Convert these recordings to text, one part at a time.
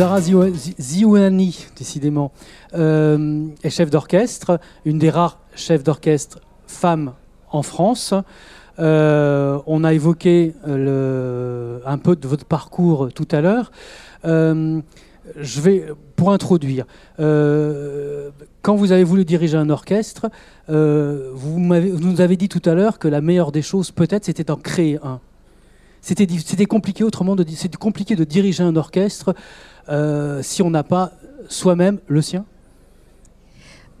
Zara Ziouani, décidément, euh, est chef d'orchestre, une des rares chefs d'orchestre femmes en France. Euh, on a évoqué le, un peu de votre parcours tout à l'heure. Euh, je vais, pour introduire, quand vous avez voulu diriger un orchestre, vous, nous avez dit tout à l'heure que la meilleure des choses, peut-être, c'était d'en créer un. C'était compliqué autrement, c'est compliqué de diriger un orchestre euh, si on n'a pas soi-même le sien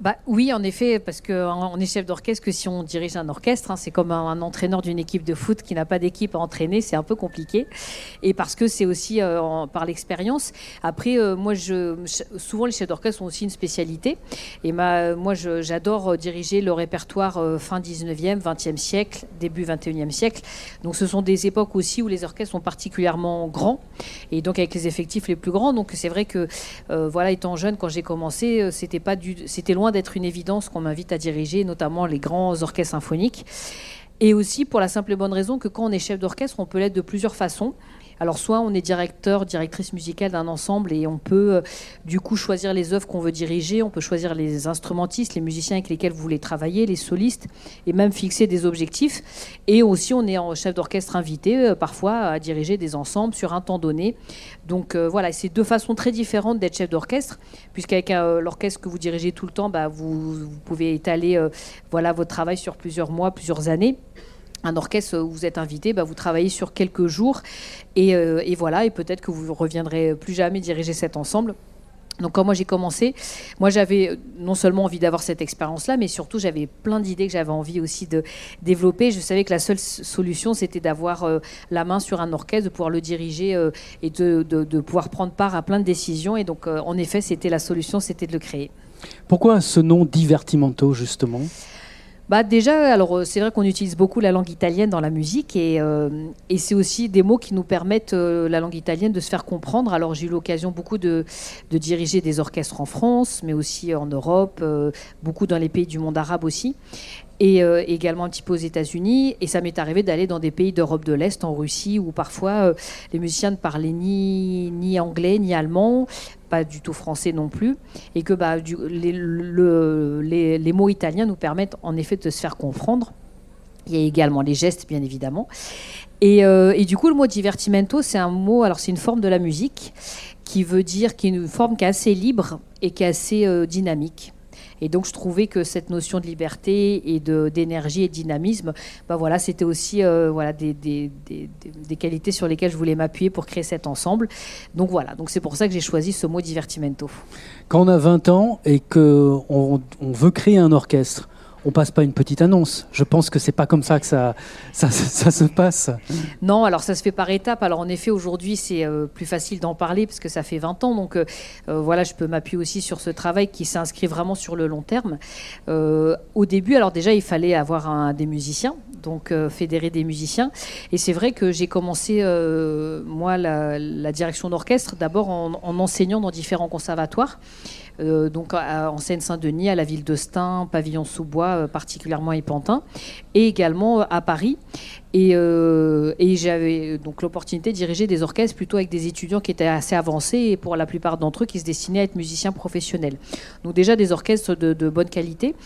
bah, oui, en effet, parce qu'on est chef d'orchestre que si on dirige un orchestre. Hein, c'est comme un, entraîneur d'une équipe de foot qui n'a pas d'équipe à entraîner, c'est un peu compliqué. Et parce que c'est aussi euh, par l'expérience. Après, euh, moi, souvent les chefs d'orchestre ont aussi une spécialité. Et ma, moi, j'adore diriger le répertoire euh, fin 19e, 20e siècle, début 21e siècle. Donc ce sont des époques aussi où les orchestres sont particulièrement grands et donc avec les effectifs les plus grands. Donc c'est vrai que, voilà, étant jeune, quand j'ai commencé, c'était pas c'était loin d'être une évidence qu'on m'invite à diriger, notamment les grands orchestres symphoniques. Et aussi pour la simple et bonne raison que quand on est chef d'orchestre, on peut l'être de plusieurs façons. Alors soit on est directeur, directrice musicale d'un ensemble et on peut euh, du coup choisir les œuvres qu'on veut diriger, on peut choisir les instrumentistes, les musiciens avec lesquels vous voulez travailler, les solistes et même fixer des objectifs. Et aussi on est en chef d'orchestre invité euh, parfois à diriger des ensembles sur un temps donné. Donc euh, voilà, c'est deux façons très différentes d'être chef d'orchestre, puisqu'avec l'orchestre que vous dirigez tout le temps, bah, vous, pouvez étaler voilà votre travail sur plusieurs mois, plusieurs années un orchestre où vous êtes invité, bah, vous travaillez sur quelques jours euh, et, voilà, et peut-être que vous reviendrez plus jamais diriger cet ensemble. Donc quand moi j'ai commencé, moi j'avais non seulement envie d'avoir cette expérience-là, mais surtout j'avais plein d'idées que j'avais envie aussi de développer. Je savais que la seule solution c'était d'avoir euh, la main sur un orchestre, de pouvoir le diriger euh, et de, de, pouvoir prendre part à plein de décisions. Et donc en effet c'était la solution, c'était de le créer. Pourquoi ce nom Divertimento justement? Bah déjà, alors euh, c'est vrai qu'on utilise beaucoup la langue italienne dans la musique et, euh, c'est aussi des mots qui nous permettent euh, la langue italienne de se faire comprendre. Alors j'ai eu l'occasion beaucoup de, diriger des orchestres en France, mais aussi en Europe, beaucoup dans les pays du monde arabe aussi et également un petit peu aux États-Unis. Et ça m'est arrivé d'aller dans des pays d'Europe de l'Est, en Russie, où parfois les musiciens ne parlaient ni, ni anglais ni allemand, pas du tout français non plus, et que bah, les, mots italiens nous permettent en effet de se faire comprendre. Il y a également les gestes, bien évidemment. Et, euh, et du coup, le mot divertimento, c'est un mot, alors c'est une forme de la musique qui veut dire, qui est une forme qui est assez libre et qui est assez euh, dynamique. Et donc, je trouvais que cette notion de liberté et d'énergie et de dynamisme, bah voilà, c'était aussi euh, voilà, des, des, des, des, qualités sur lesquelles je voulais m'appuyer pour créer cet ensemble. Donc voilà, donc c'est pour ça que j'ai choisi ce mot divertimento. Quand on a 20 ans et qu'on on veut créer un orchestre, on passe pas une petite annonce. Je pense que c'est pas comme ça que ça, ça, se passe. Non, alors ça se fait par étapes. Alors en effet, aujourd'hui, c'est euh, plus facile d'en parler parce que ça fait 20 ans. Donc euh, euh, voilà, je peux m'appuyer aussi sur ce travail qui s'inscrit vraiment sur le long terme. au début, alors déjà, il fallait avoir un, des musiciens, donc fédérer des musiciens. Et c'est vrai que j'ai commencé, moi, la, direction d'orchestre, d'abord en, en enseignant dans différents conservatoires. Euh, donc en Seine-Saint-Denis, à la ville de Stein, Pavillon-sous-Bois, euh, particulièrement épantin, et également euh, à Paris. Et, j'avais donc l'opportunité de diriger des orchestres plutôt avec des étudiants qui étaient assez avancés et pour la plupart d'entre eux qui se destinaient à être musiciens professionnels. Donc déjà des orchestres de, bonne qualité.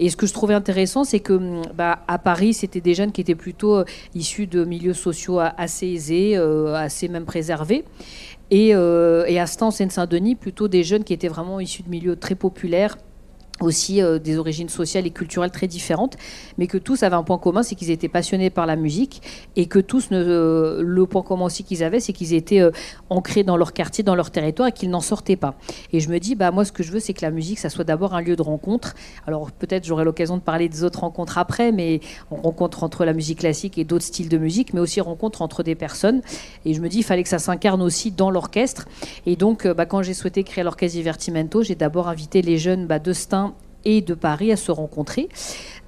Et ce que je trouvais intéressant, c'est que hum, bah, à Paris, c'était des jeunes qui étaient plutôt issus de milieux sociaux assez aisés, assez même préservés. Et, euh, et à en Seine-Saint-Denis, plutôt des jeunes qui étaient vraiment issus de milieux très populaires, aussi euh, des origines sociales et culturelles très différentes, mais que tous avaient un point commun, c'est qu'ils étaient passionnés par la musique et que tous, euh, le point commun aussi qu'ils avaient, c'est qu'ils étaient euh, ancrés dans leur quartier, dans leur territoire et qu'ils n'en sortaient pas. Et je me dis, bah moi, ce que je veux, c'est que la musique, ça soit d'abord un lieu de rencontre. Alors peut-être j'aurai l'occasion de parler des autres rencontres après, mais on rencontre entre la musique classique et d'autres styles de musique, mais aussi rencontre entre des personnes. Et je me dis, il fallait que ça s'incarne aussi dans l'orchestre. Et donc, bah, quand j'ai souhaité créer l'orchestre Divertimento, j'ai d'abord invité les jeunes bah, de Stein et de Paris à se rencontrer.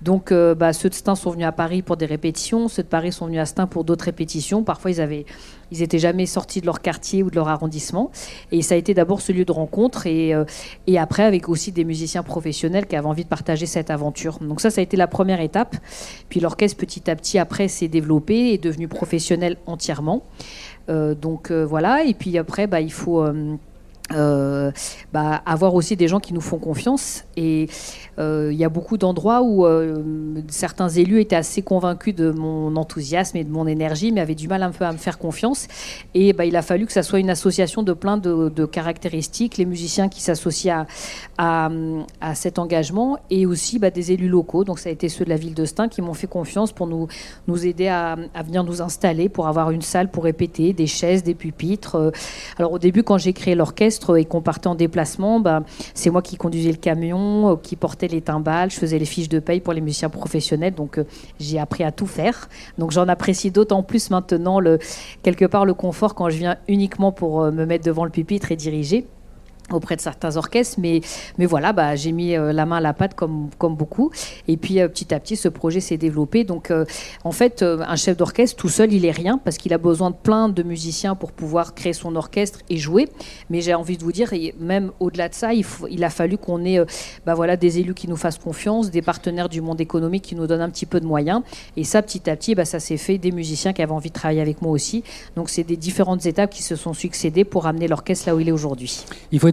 Donc, euh, bah, ceux de Stein sont venus à Paris pour des répétitions, ceux de Paris sont venus à Stein pour d'autres répétitions. Parfois, ils avaient, ils étaient jamais sortis de leur quartier ou de leur arrondissement. Et ça a été d'abord ce lieu de rencontre et, euh, après avec aussi des musiciens professionnels qui avaient envie de partager cette aventure. Donc ça, ça a été la première étape. Puis l'orchestre, petit à petit, après, s'est développé et est devenu professionnel entièrement. Euh, donc voilà. Et puis après, bah, il faut euh, bah, avoir aussi des gens qui nous font confiance. Et euh, il y a beaucoup d'endroits où euh, certains élus étaient assez convaincus de mon enthousiasme et de mon énergie, mais avaient du mal un peu à me faire confiance. Et bah, il a fallu que ça soit une association de plein de, caractéristiques, les musiciens qui s'associent à, à, cet engagement, et aussi bah, des élus locaux. Donc ça a été ceux de la ville de Stein qui m'ont fait confiance pour nous, nous aider à, à, venir nous installer, pour avoir une salle pour répéter, des chaises, des pupitres. Alors au début, quand j'ai créé l'orchestre, et qu'on partait en déplacement, bah, c'est moi qui conduisais le camion, euh, qui portais les timbales, je faisais les fiches de paye pour les musiciens professionnels. Donc euh, j'ai appris à tout faire. Donc j'en apprécie d'autant plus maintenant le, quelque part le confort quand je viens uniquement pour euh, me mettre devant le pupitre et diriger auprès de certains orchestres, mais, mais voilà, bah, j'ai mis euh, la main à la pâte comme, comme beaucoup. Et puis euh, petit à petit, ce projet s'est développé. Donc euh, en fait, un chef d'orchestre tout seul, il est rien parce qu'il a besoin de plein de musiciens pour pouvoir créer son orchestre et jouer. Mais j'ai envie de vous dire, et même au-delà de ça, il, a fallu qu'on ait bah, voilà, des élus qui nous fassent confiance, des partenaires du monde économique qui nous donnent un petit peu de moyens. Et ça, petit à petit, bah, ça s'est fait des musiciens qui avaient envie de travailler avec moi aussi. Donc c'est des différentes étapes qui se sont succédées pour amener l'orchestre là où il est aujourd'hui.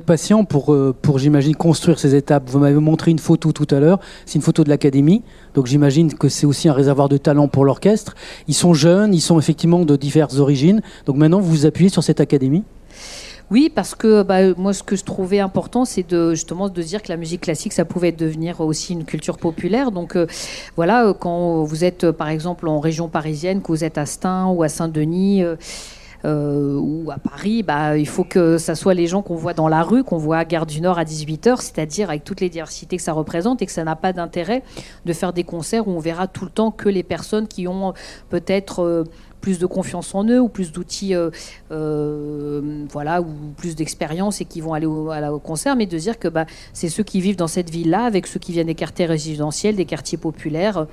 Patient pour, euh, pour j'imagine, construire ces étapes. Vous m'avez montré une photo tout à l'heure. C'est une photo de l'académie. Donc j'imagine que c'est aussi un réservoir de talent pour l'orchestre. Ils sont jeunes, ils sont effectivement de diverses origines. Donc maintenant, vous vous appuyez sur cette académie? Oui, parce que bah, moi, ce que je trouvais important, c'est justement de dire que la musique classique, ça pouvait devenir aussi une culture populaire. Donc euh, voilà, quand vous êtes par exemple en région parisienne, que vous êtes à Stein ou à Saint-Denis. Euh, ou à Paris, bah, il faut que ça soit les gens qu'on voit dans la rue, qu'on voit à Gare du Nord à 18h, c'est-à-dire avec toutes les diversités que ça représente et que ça n'a pas d'intérêt de faire des concerts où on verra tout le temps que les personnes qui ont peut-être euh, plus de confiance en eux ou plus d'outils, euh, euh, voilà, ou plus d'expérience et qui vont aller au, à au concert, mais de dire que bah, c'est ceux qui vivent dans cette ville-là, avec ceux qui viennent des quartiers résidentiels, des quartiers populaires,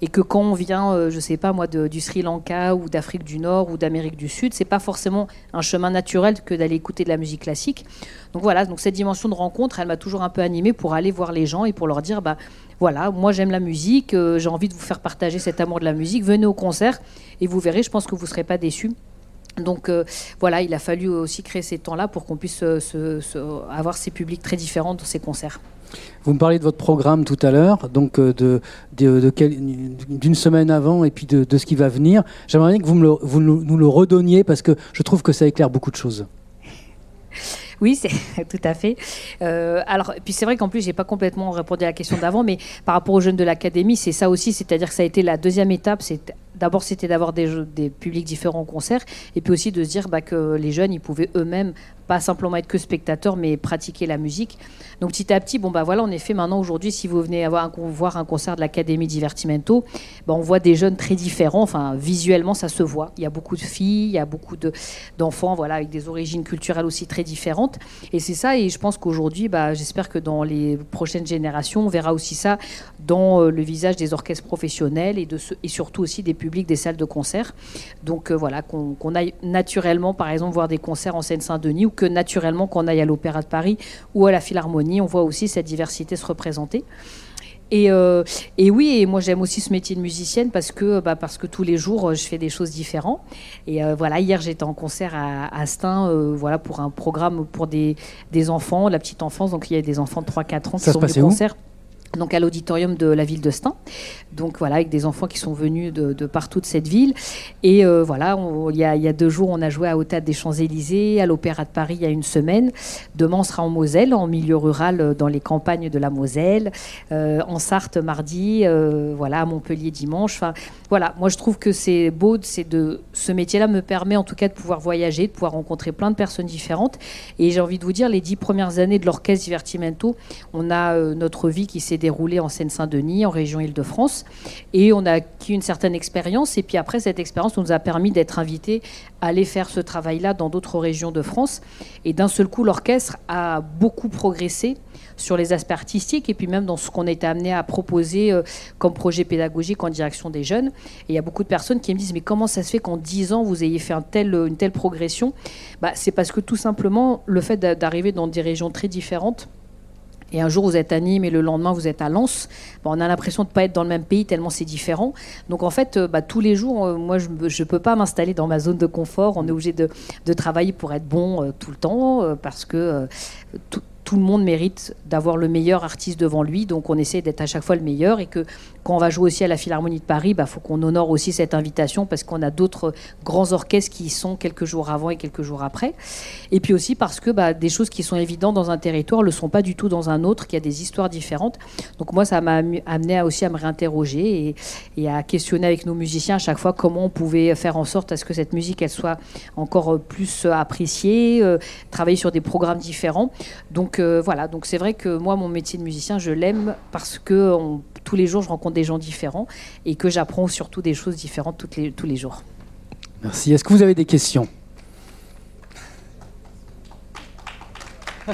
et que quand on vient, euh, je sais pas moi, du Sri Lanka ou d'Afrique du Nord ou d'Amérique du Sud, c'est pas forcément un chemin naturel que d'aller écouter de la musique classique. Donc voilà, donc cette dimension de rencontre, elle m'a toujours un peu animée pour aller voir les gens et pour leur dire, bah voilà, moi j'aime la musique, j'ai envie de vous faire partager cet amour de la musique, venez au concert et vous verrez, je pense que vous ne serez pas déçus. Donc euh, voilà, il a fallu aussi créer ces temps-là pour qu'on puisse euh, avoir ces publics très différents dans ces concerts. Vous me parlez de votre programme tout à l'heure, donc euh, de, d'une semaine avant et puis de, ce qui va venir. J'aimerais bien que vous nous le redonniez parce que je trouve que ça éclaire beaucoup de choses. Oui, c'est tout à fait. Euh, alors, puis c'est vrai qu'en plus, j'ai pas complètement répondu à la question d'avant, mais par rapport aux jeunes de l'académie, c'est ça aussi, c'est-à-dire que ça a été la deuxième étape. C'est d'abord c'était d'avoir des, publics différents au concert, et puis aussi de se dire bah, que les jeunes, ils pouvaient eux-mêmes simplement être que spectateurs, mais pratiquer la musique. Donc petit à petit, bon bah voilà, en effet, maintenant aujourd'hui, si vous venez avoir voir un concert de l'Académie Divertimento, bah, on voit des jeunes très différents. Enfin, visuellement, ça se voit. Il y a beaucoup de filles, il y a beaucoup d'enfants, voilà, avec des origines culturelles aussi très différentes. Et c'est ça. Et je pense qu'aujourd'hui, bah, j'espère que dans les prochaines générations, on verra aussi ça dans euh, le visage des orchestres professionnels et, de et surtout aussi des publics des salles de concert. Donc euh, voilà, qu'on aille naturellement, par exemple, voir des concerts en Seine-Saint-Denis ou que naturellement qu'on aille à l'Opéra de Paris ou à la Philharmonie, on voit aussi cette diversité se représenter. Et, euh, et, oui, et moi j'aime aussi ce métier de musicienne parce que, bah, parce que tous les jours je fais des choses différentes. Et euh, voilà, hier j'étais en concert à, Astin, euh, voilà, pour un programme pour des, des, enfants, la petite enfance. Donc il y a des enfants de 3-4 ans qui sont venus au concert donc à l'auditorium de la ville de Stein. Donc voilà, avec des enfants qui sont venus de, partout de cette ville. Et euh, voilà, il y, a deux jours, on a joué à Au des Champs-Élysées, à l'Opéra de Paris il y a une semaine. Demain, on sera en Moselle, en milieu rural, euh, dans les campagnes de la Moselle. Euh, en Sarthe, mardi. voilà, à Montpellier, dimanche. Enfin, voilà, moi je trouve que c'est beau. C'est de ce métier-là me permet en tout cas de pouvoir voyager, de pouvoir rencontrer plein de personnes différentes. Et j'ai envie de vous dire, les dix premières années de l'orchestre Divertimento, on a notre vie qui s'est déroulé en Seine-Saint-Denis, en région Île-de-France. Et on a acquis une certaine expérience. Et puis après, cette expérience nous a permis d'être invités à aller faire ce travail-là dans d'autres régions de France. Et d'un seul coup, l'orchestre a beaucoup progressé sur les aspects artistiques et puis même dans ce qu'on était amené à proposer euh, comme projet pédagogique en direction des jeunes. Et il y a beaucoup de personnes qui me disent mais comment ça se fait qu'en 10 ans vous ayez fait tel, une telle progression? Bah, C'est parce que tout simplement le fait d'arriver dans des régions très différentes, et un jour vous êtes à Nîmes et le lendemain vous êtes à Lens, on a l'impression de ne pas être dans le même pays tellement c'est différent. Donc en fait, euh, bah, tous les jours, euh, moi je ne peux pas m'installer dans ma zone de confort. On est obligé de, travailler pour être bon euh, tout le temps parce que tout, tout le monde mérite d'avoir le meilleur artiste devant lui, donc on essaie d'être à chaque fois le meilleur et que quand on va jouer aussi à la Philharmonie de Paris, il bah, faut qu'on honore aussi cette invitation parce qu'on a d'autres grands orchestres qui y sont quelques jours avant et quelques jours après. Et puis aussi parce que bah, des choses qui sont évidentes dans un territoire ne le sont pas du tout dans un autre, qu'il y a des histoires différentes. Donc moi, ça m'a amené aussi à me réinterroger et, à questionner avec nos musiciens à chaque fois comment on pouvait faire en sorte à ce que cette musique elle soit encore plus appréciée, euh, travailler sur des programmes différents. Donc euh, voilà, donc c'est vrai que moi, mon métier de musicien, je l'aime parce que tous les jours, je rencontre des gens différents et que j'apprends surtout des choses différentes toutes les, tous les jours. Merci. Est-ce que vous avez des questions?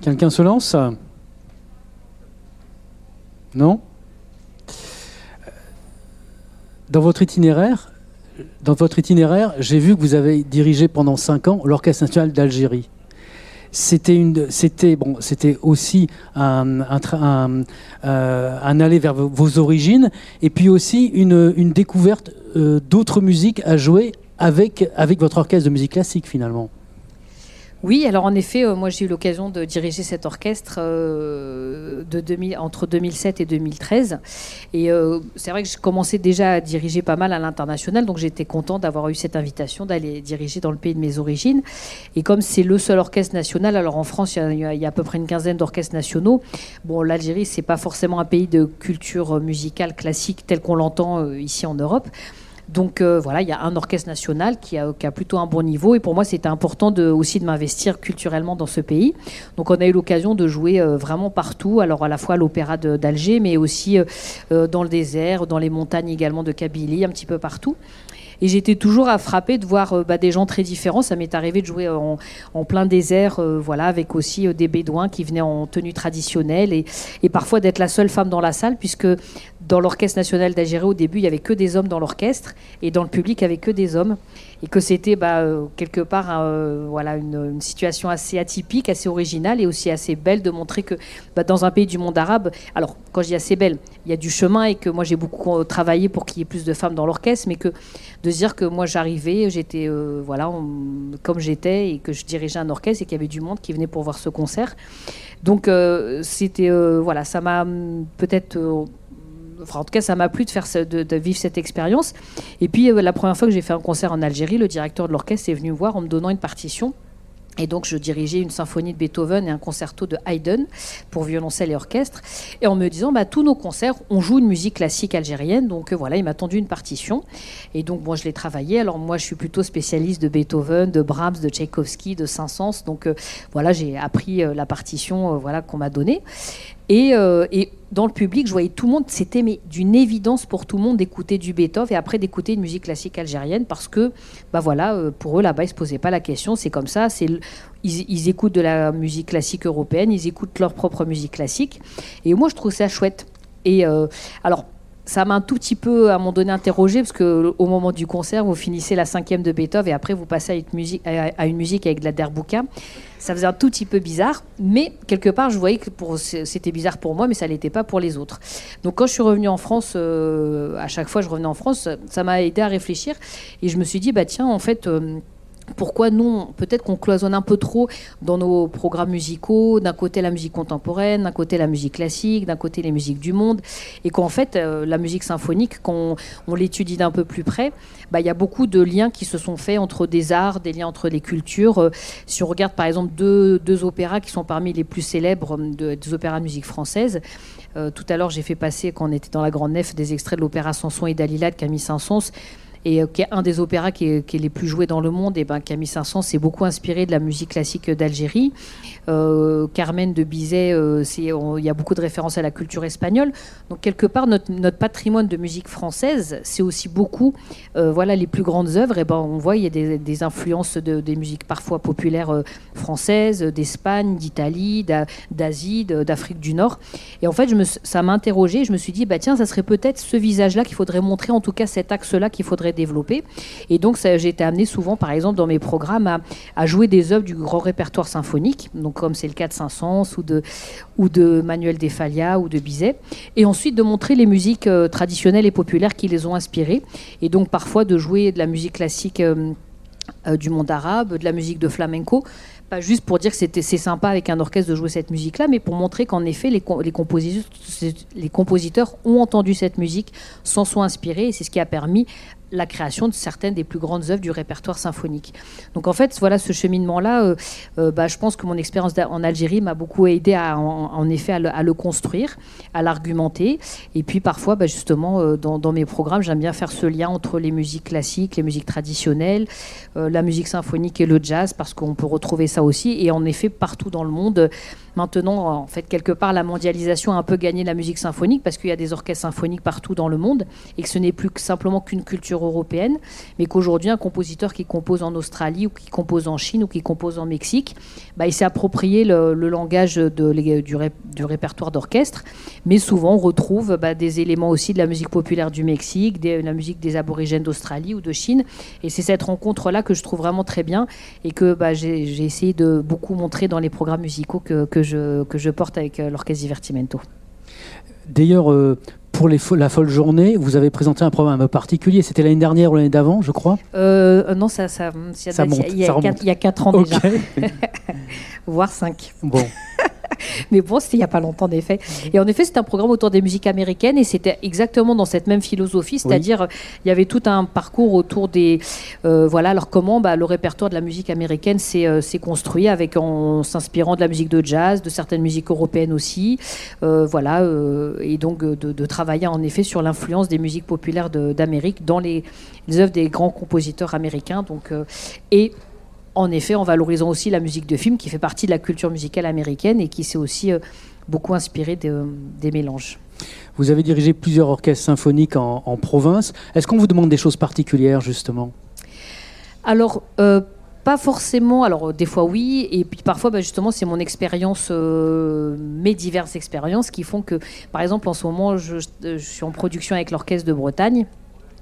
Quelqu'un se lance? Non? Dans votre itinéraire, dans votre itinéraire, j'ai vu que vous avez dirigé pendant cinq ans l'Orchestre national d'Algérie. C'était une, c'était bon, c'était aussi un, euh, aller vers vos origines et puis aussi une, une découverte euh, d'autres musiques à jouer avec avec votre orchestre de musique classique finalement. Oui, alors en effet, euh, moi j'ai eu l'occasion de diriger cet orchestre euh, de 2000, entre 2007 et 2013. Et euh, c'est vrai que je commençais déjà à diriger pas mal à l'international, donc j'étais content d'avoir eu cette invitation d'aller diriger dans le pays de mes origines. Et comme c'est le seul orchestre national, alors en France il y, a, à peu près une quinzaine d'orchestres nationaux. Bon, l'Algérie c'est pas forcément un pays de culture musicale classique tel qu'on l'entend ici en Europe. Donc euh, voilà, il y a un orchestre national qui a, plutôt un bon niveau. Et pour moi, c'était important aussi de m'investir culturellement dans ce pays. Donc on a eu l'occasion de jouer euh, vraiment partout. Alors à la fois à l'opéra d'Alger, mais aussi euh, dans le désert, dans les montagnes également de Kabylie, un petit peu partout. Et j'étais toujours à frapper de voir bah, des gens très différents. Ça m'est arrivé de jouer en, plein désert, voilà, avec aussi des bédouins qui venaient en tenue traditionnelle et parfois d'être la seule femme dans la salle, puisque dans l'Orchestre national d'Algérie, au début, il y avait que des hommes dans l'orchestre et dans le public, il n'y avait que des hommes. Et que c'était bah, quelque part voilà, une, situation assez atypique, assez originale et aussi assez belle de montrer que bah, dans un pays du monde arabe, alors quand je dis assez belle, il y a du chemin et que moi j'ai beaucoup travaillé pour qu'il y ait plus de femmes dans l'orchestre, mais que de dire que moi j'arrivais, j'étais euh, voilà comme j'étais et que je dirigeais un orchestre et qu'il y avait du monde qui venait pour voir ce concert. Donc euh, c'était euh, voilà, ça m'a peut-être En tout cas, ça m'a plu de, faire de, vivre cette expérience. Et puis, la première fois que j'ai fait un concert en Algérie, le directeur de l'orchestre est venu me voir en me donnant une partition. Et donc, je dirigeais une symphonie de Beethoven et un concerto de Haydn pour violoncelle et orchestre. Et en me disant, bah, tous nos concerts, on joue une musique classique algérienne. Donc, euh, voilà, il m'a tendu une partition. Et donc, moi, je l'ai travaillée. Alors, moi, je suis plutôt spécialiste de Beethoven, de Brahms, de Tchaïkovski, de Saint-Saëns. Donc, euh, voilà, j'ai appris euh, la partition voilà, qu'on m'a donnée. Et, et, dans le public, je voyais tout le monde, c'était d'une évidence pour tout le monde d'écouter du Beethoven et après d'écouter une musique classique algérienne parce que, bah voilà, euh, pour eux là-bas, ils se posaient pas la question. C'est comme ça. Ils, écoutent de la musique classique européenne, ils écoutent leur propre musique classique. Et moi, je trouve ça chouette. Et euh, alors, ça m'a un tout petit peu à un moment donné interrogé parce que au moment du concert, vous finissez la cinquième de Beethoven et après vous passez à une musique, avec de la derbouka. Ça faisait un tout petit peu bizarre, mais quelque part je voyais que c'était bizarre pour moi, mais ça l'était pas pour les autres. Donc quand je suis revenue en France, euh, à chaque fois je revenais en France, ça m'a aidé à réfléchir et je me suis dit bah tiens en fait. Euh, pourquoi non Peut-être qu'on cloisonne un peu trop dans nos programmes musicaux, d'un côté la musique contemporaine, d'un côté la musique classique, d'un côté les musiques du monde, et qu'en fait euh, la musique symphonique, quand on, l'étudie d'un peu plus près, bah, il y a beaucoup de liens qui se sont faits entre des arts, des liens entre les cultures. Euh, si on regarde par exemple deux, opéras qui sont parmi les plus célèbres de, des opéras de musique française, euh, tout à l'heure j'ai fait passer, quand on était dans la grande nef, des extraits de l'opéra Samson et Dalila de Camille Saint-Saëns et euh, qui est un des opéras qui est, les plus joués dans le monde. Et ben Camille Saint-Saëns s'est beaucoup inspiré de la musique classique d'Algérie. Euh, Carmen de Bizet, euh, il y a beaucoup de références à la culture espagnole. Donc quelque part, notre, notre patrimoine de musique française, c'est aussi beaucoup, voilà, les plus grandes œuvres. Et ben on voit il y a des, des influences de, des musiques parfois populaires françaises, d'Espagne, d'Italie, d'Asie, d'Afrique du Nord. Et en fait, je me, ça m'a interrogé. Je me suis dit, bah tiens, ça serait peut-être ce visage-là qu'il faudrait montrer, en tout cas cet axe-là qu'il faudrait j'aimerais développer. Et donc, j'ai été amenée souvent, par exemple, dans mes programmes, à, jouer des œuvres du grand répertoire symphonique, donc comme c'est le cas de Saint-Saëns ou de, ou de Manuel Defalia ou de Bizet, et ensuite de montrer les musiques euh, traditionnelles et populaires qui les ont inspirées, et donc parfois de jouer de la musique classique. Euh, euh, du monde arabe, de la musique de flamenco, pas juste pour dire que c'était c'est sympa avec un orchestre de jouer cette musique-là, mais pour montrer qu'en effet les, les, compositeurs, les compositeurs ont entendu cette musique, s'en sont inspirés, et c'est ce qui a permis la création de certaines des plus grandes œuvres du répertoire symphonique. Donc en fait, voilà ce cheminement-là, euh, euh, bah, je pense que mon expérience en Algérie m'a beaucoup aidé à, en, effet à le, construire, à l'argumenter. Et puis parfois, bah, justement, euh, dans, mes programmes, j'aime bien faire ce lien entre les musiques classiques, les musiques traditionnelles, la musique symphonique et le jazz, parce qu'on peut retrouver ça aussi. Et en effet, partout dans le monde, Maintenant, en fait, quelque part, la mondialisation a un peu gagné la musique symphonique parce qu'il y a des orchestres symphoniques partout dans le monde et que ce n'est plus simplement qu'une culture européenne, mais qu'aujourd'hui, un compositeur qui compose en Australie ou qui compose en Chine ou qui compose en Mexique, bah, il s'est approprié le, langage du, répertoire d'orchestre, mais souvent on retrouve bah, des éléments aussi de la musique populaire du Mexique, de la musique des aborigènes d'Australie ou de Chine, et c'est cette rencontre-là que je trouve vraiment très bien et que bah, j'ai essayé de beaucoup montrer dans les programmes musicaux que, que je, que je porte avec euh, l'Orchestre Divertimento. D'ailleurs, euh, pour les la folle journée, vous avez présenté un programme particulier. C'était l'année dernière ou l'année d'avant, je crois? Euh, Non, ça, ça, ça, monte, il, y a, il y a 4 ans déjà. Voire 5. Bon. Mais bon, c'était il n'y a pas longtemps, en effet. Et en effet, c'était un programme autour des musiques américaines et c'était exactement dans cette même philosophie, c'est-à-dire il y avait tout un parcours autour des. Euh, voilà, alors comment bah, le répertoire de la musique américaine s'est euh, construit avec, en s'inspirant de la musique de jazz, de certaines musiques européennes aussi. Euh, voilà, et donc de, travailler en effet sur l'influence des musiques populaires d'Amérique dans les, les, œuvres des grands compositeurs américains. Donc, et en effet en valorisant aussi la musique de film qui fait partie de la culture musicale américaine et qui s'est aussi euh, beaucoup inspiré des mélanges. Vous avez dirigé plusieurs orchestres symphoniques en, province. Est-ce qu'on vous demande des choses particulières justement? Alors, euh, pas forcément. Alors, des fois oui, et puis parfois, bah, justement, c'est mon expérience, euh, mes diverses expériences qui font que, par exemple, en ce moment, je suis en production avec l'Orchestre de Bretagne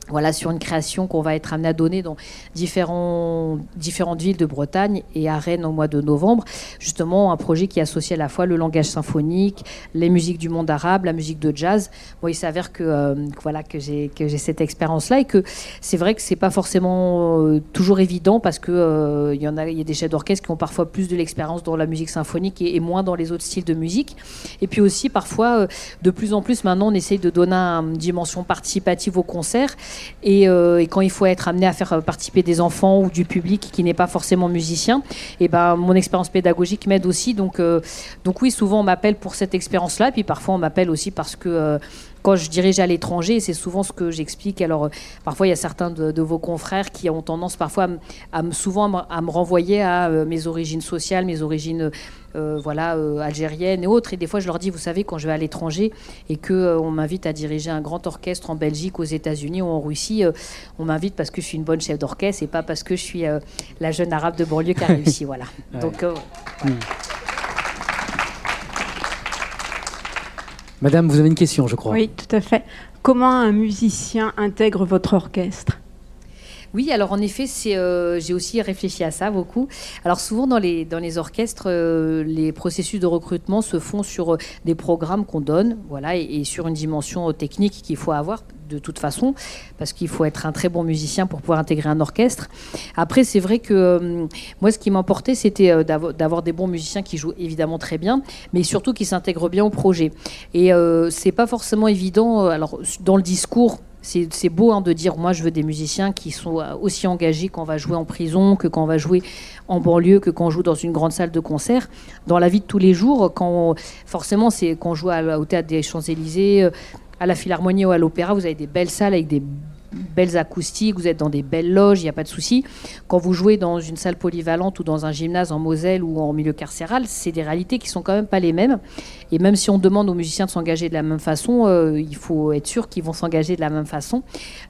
voilà, sur une création qu'on va être amené à donner dans différents, différentes villes de Bretagne et à Rennes au mois de novembre. Justement, un projet qui associe à la fois le langage symphonique, les musiques du monde arabe, la musique de jazz. Moi, il s'avère que, euh, voilà, que j'ai cette expérience-là et que c'est vrai que c'est pas forcément euh, toujours évident parce qu'il euh, il y, en a, y a des chefs d'orchestre qui ont parfois plus de l'expérience dans la musique symphonique et, moins dans les autres styles de musique. Et puis aussi, parfois, de plus en plus, maintenant, on essaye de donner une dimension participative au concert. Euh, et, quand il faut être amené à faire participer des enfants ou du public qui n'est pas forcément musicien, et ben mon expérience pédagogique m'aide aussi. Donc, euh, donc oui, souvent on m'appelle pour cette expérience-là, puis parfois on m'appelle aussi parce que euh, quand je dirige à l'étranger, c'est souvent ce que j'explique. Alors, parfois, il y a certains de, vos confrères qui ont tendance parfois à, me, souvent à me, renvoyer à mes origines sociales, mes origines euh, voilà, euh, algériennes et autres. Et des fois, je leur dis, vous savez, quand je vais à l'étranger et qu'on euh, on m'invite à diriger un grand orchestre en Belgique, aux États-Unis ou en Russie, on m'invite parce que je suis une bonne chef d'orchestre et pas parce que je suis la jeune arabe de banlieue qui a réussi. voilà. Donc. Hmm. Madame, vous avez une question, je crois. Oui, tout à fait. Comment un musicien intègre votre orchestre? Oui, alors en effet, euh, j'ai aussi réfléchi à ça beaucoup. Alors souvent dans les, orchestres, euh, les processus de recrutement se font sur euh, des programmes qu'on donne, voilà, et, sur une dimension technique qu'il faut avoir de toute façon, parce qu'il faut être un très bon musicien pour pouvoir intégrer un orchestre. Après, c'est vrai que moi, ce qui m'emportait, c'était d'avoir des bons musiciens qui jouent évidemment très bien, mais surtout qui s'intègrent bien au projet. Et c'est pas forcément évident. alors, dans le discours, c'est beau hein, de dire moi je veux des musiciens qui sont euh, aussi engagés quand on va jouer en prison que quand on va jouer en banlieue que quand on joue dans une grande salle de concert. Dans la vie de tous les jours quand forcément c'est quand on joue au théâtre des Champs-Élysées euh, à la Philharmonie ou à l'Opéra vous avez des belles salles avec des belles acoustiques, vous êtes dans des belles loges, il n'y a pas de souci. Quand vous jouez dans une salle polyvalente ou dans un gymnase en Moselle ou en milieu carcéral, c'est des réalités qui sont quand même pas les mêmes. Et même si on demande aux musiciens de s'engager de la même façon, euh, il faut être sûr qu'ils vont s'engager de la même façon.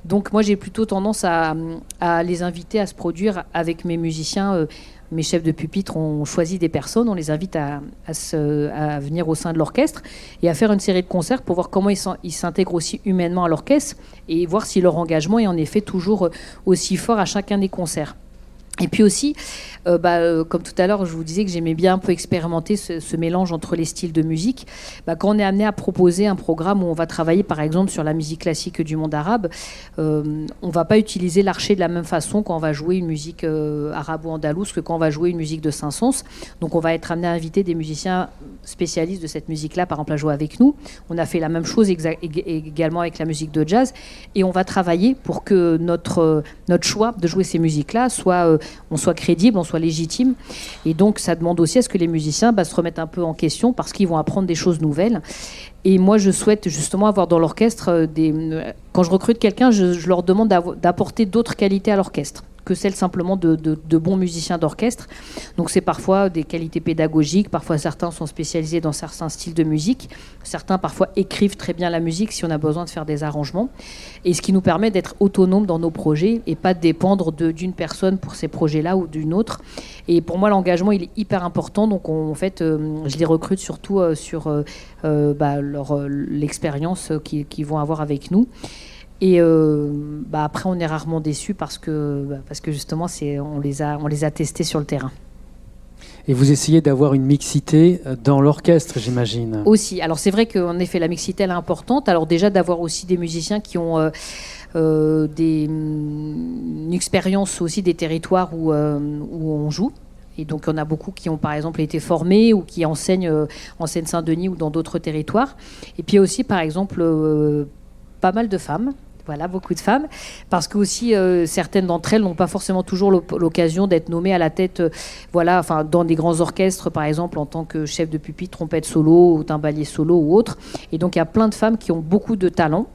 Donc moi j'ai plutôt tendance à, les inviter à se produire avec mes musiciens. Euh, mes chefs de pupitre ont choisi des personnes, on les invite à, venir au sein de l'orchestre et à faire une série de concerts pour voir comment ils s'intègrent aussi humainement à l'orchestre et voir si leur engagement est en effet toujours aussi fort à chacun des concerts. Et puis aussi, euh, bah, euh, comme tout à l'heure, je vous disais que j'aimais bien un peu expérimenter ce, mélange entre les styles de musique. Bah, quand on est amené à proposer un programme où on va travailler par exemple sur la musique classique du monde arabe, euh, on ne va pas utiliser l'archer de la même façon quand on va jouer une musique arabo-andalouse que quand on va jouer une musique de Saint-Saëns. Donc on va être amené à inviter des musiciens spécialistes de cette musique-là, par exemple, à jouer avec nous. On a fait la même chose également avec la musique de jazz. Et on va travailler pour que notre choix de jouer ces musiques-là soit, on soit crédible, on soit légitime. Et donc, ça demande aussi à ce que les musiciens bah, se remettent un peu en question parce qu'ils vont apprendre des choses nouvelles. Et moi, je souhaite justement avoir dans l'orchestre euh, des. Euh, quand je recrute quelqu'un, je leur demande d'apporter d'autres qualités à l'orchestre que celle simplement de, bons musiciens d'orchestre. Donc c'est parfois des qualités pédagogiques, parfois certains sont spécialisés dans certains styles de musique, certains parfois écrivent très bien la musique si on a besoin de faire des arrangements, et ce qui nous permet d'être autonomes dans nos projets et pas de dépendre d'une personne pour ces projets-là ou d'une autre. Et pour moi l'engagement il est hyper important, donc en fait euh, je les recrute surtout euh, sur euh, bah, l'expérience qu'ils vont avoir avec nous. Et euh, bah après, on est rarement déçu parce que, bah, parce que justement, on, les a, on les a testés sur le terrain. Et vous essayez d'avoir une mixité euh, dans l'orchestre, j'imagine. Aussi. Alors c'est vrai qu'en effet, la mixité, elle est importante. Alors déjà d'avoir aussi des musiciens qui ont euh, des, une expérience aussi des territoires où, où on joue. Et donc, on a beaucoup qui ont, par exemple, été formés ou qui enseignent en Seine-Saint-Denis ou dans d'autres territoires. Et puis aussi, par exemple, pas mal de femmes voilà, beaucoup de femmes, parce que aussi euh, certaines d'entre elles n'ont pas forcément toujours l'occasion d'être nommées à la tête, euh, voilà, enfin dans des grands orchestres, par exemple en tant que chef de pupitre, trompette solo ou timbalier solo ou autre. Et donc il y a plein de femmes qui ont beaucoup de talent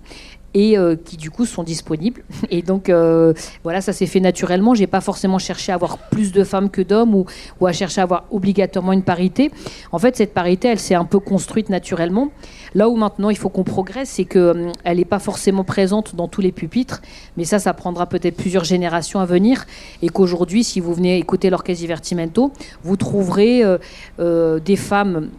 et euh, qui du coup sont disponibles. Et donc voilà, ça s'est fait naturellement. J'ai pas forcément cherché à avoir plus de femmes que d'hommes ou, à chercher à avoir obligatoirement une parité. En fait, cette parité, elle s'est un peu construite naturellement. Là où maintenant il faut qu'on progresse, c'est qu'elle euh, n'est pas forcément présente dans tous les pupitres, mais ça, ça prendra peut-être plusieurs générations à venir. Et qu'aujourd'hui, si vous venez écouter l'orchestre Divertimento, vous trouverez des femmes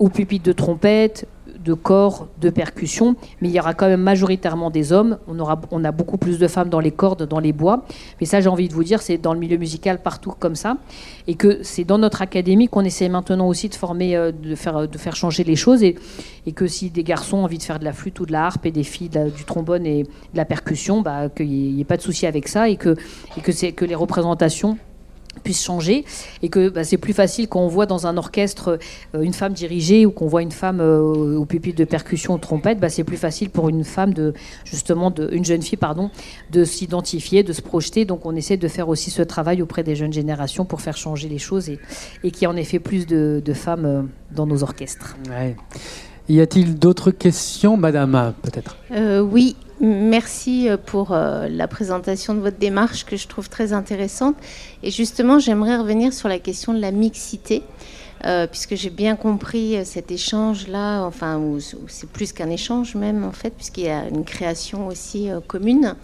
au pupitre de trompette, de corps, de percussion, mais il y aura quand même majoritairement des hommes. On, aura, on a beaucoup plus de femmes dans les cordes, dans les bois. Mais ça, j'ai envie de vous dire, c'est dans le milieu musical partout comme ça. Et que c'est dans notre académie qu'on essaie maintenant aussi de former, euh, de faire, de faire changer les choses. Et, que si des garçons ont envie de faire de la flûte ou de la harpe et des filles du trombone et de la percussion, bah, qu'il n'y ait, pas de souci avec ça et que, et que, que les représentations puisse changer et que bah, c'est plus facile quand on voit dans un orchestre euh, une femme dirigée ou qu'on voit une femme euh, au pupitre de percussion ou trompette, bah, c'est plus facile pour une femme de justement une jeune fille pardon de s'identifier, de se projeter. Donc on essaie de faire aussi ce travail auprès des jeunes générations pour faire changer les choses et, et qu'il y en ait fait plus de, femmes euh, dans nos orchestres. Y a-t-il d'autres questions, Madame, peut-être? Oui, Merci euh, pour euh, la présentation de votre démarche que je trouve très intéressante. Et justement, j'aimerais revenir sur la question de la mixité, euh, puisque j'ai bien compris cet échange-là, enfin, c'est plus qu'un échange même, en fait, puisqu'il y a une création aussi commune.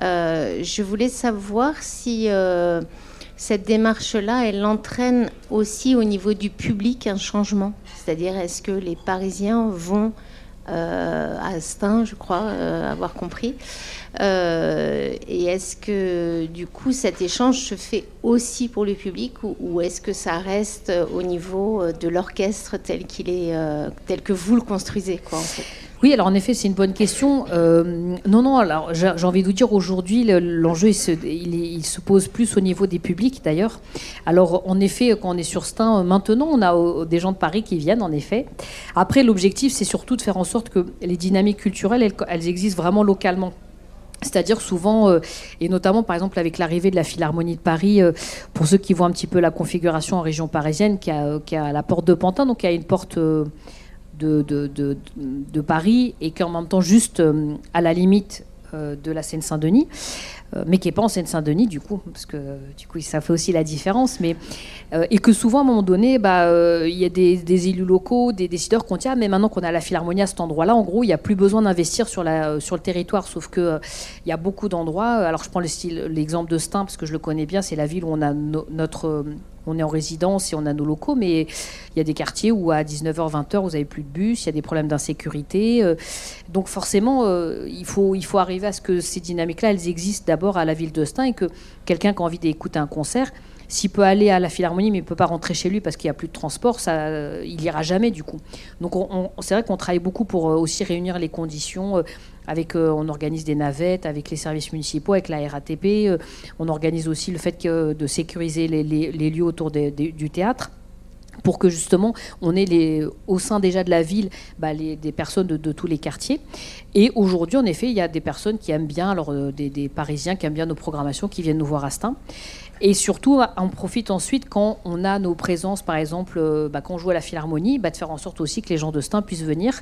je voulais savoir si cette démarche-là, elle entraîne aussi au niveau du public un changement. C'est-à-dire, est-ce que les Parisiens vont euh, à Stein, je crois, euh, avoir compris. Euh, et est-ce que du coup cet échange se fait aussi pour le public ou, est-ce que ça reste au niveau de l'orchestre tel qu'il est, tel que vous le construisez quoi, oui, alors en effet, c'est une bonne question. Euh, non, non, alors j'ai envie de vous dire aujourd'hui, l'enjeu, il, se pose plus au niveau des publics d'ailleurs. Alors en effet, quand on est sur Stein, euh, maintenant, on a euh, des gens de Paris qui viennent, en effet. Après, l'objectif, c'est surtout de faire en sorte que les dynamiques culturelles, elles, existent vraiment localement. C'est-à-dire souvent, et notamment par exemple avec l'arrivée de la Philharmonie de Paris, pour ceux qui voient un petit peu la configuration en région parisienne, qui a, qui la porte de Pantin, donc y a une porte de, Paris et qui en même temps juste euh, à la limite euh, de la Seine-Saint-Denis. Mais qui n'est pas en Seine-Saint-Denis du coup, parce que du coup ça fait aussi la différence. Mais et que souvent à un moment donné, bah, il y a des, élus locaux, des décideurs qui ont dit ah, mais maintenant qu'on a la Philharmonie à cet endroit-là, en gros, il n'y a plus besoin d'investir sur, la, sur le territoire, sauf que il y a beaucoup d'endroits. Alors je prends l'exemple de Stein parce que je le connais bien, c'est la ville où on a notre on est en résidence et on a nos locaux, mais il y a des quartiers où à 19h, 20h, vous n'avez plus de bus, il y a des problèmes d'insécurité. Euh, donc forcément, euh, il, faut, il faut arriver à ce que ces dynamiques-là, elles existent à la ville de Stein et que quelqu'un qui a envie d'écouter un concert, s'il peut aller à la Philharmonie mais il ne peut pas rentrer chez lui parce qu'il n'y a plus de transport, ça, il ira jamais du coup. Donc c'est vrai qu'on travaille beaucoup pour euh, aussi réunir les conditions avec, euh, on organise des navettes avec les services municipaux, avec la RATP. Euh, on organise aussi le fait de sécuriser les, lieux autour du théâtre pour que justement on ait au sein déjà de la ville bah, des personnes de, tous les quartiers. Et aujourd'hui, en effet, il y a des personnes qui aiment bien, alors euh, des, Parisiens qui aiment bien nos programmations, qui viennent nous voir à Stein. Et surtout, on profite ensuite quand on a nos présences, par exemple, euh, bah, quand on joue à la Philharmonie, bah, de faire en sorte aussi que les gens de Stein puissent venir.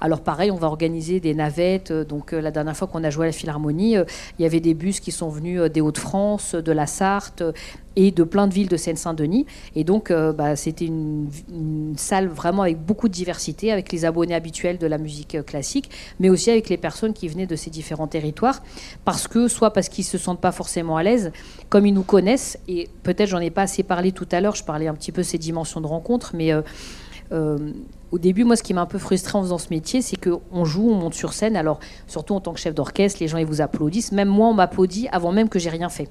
Alors pareil, on va organiser des navettes. Euh, donc la dernière fois qu'on a joué à la Philharmonie, il y avait des bus qui sont venus des Hauts-de-France, de la Sarthe, et de plein de villes de Seine-Saint-Denis. Et donc, euh, bah, c'était une, salle vraiment avec beaucoup de diversité, avec les abonnés habituels de la musique euh, classique, mais aussi avec les personnes qui venaient de ces différents territoires, parce que soit parce qu'ils se sentent pas forcément à l'aise, comme ils nous connaissent, et peut-être j'en ai pas assez parlé tout à l'heure, je parlais un petit peu ces dimensions de rencontre, mais euh, au début, moi, ce qui m'a un peu frustré en faisant ce métier, c'est qu'on joue, on monte sur scène. Alors, surtout en tant que chef d'orchestre, les gens ils vous applaudissent. Même moi, on m'applaudit avant même que j'ai rien fait.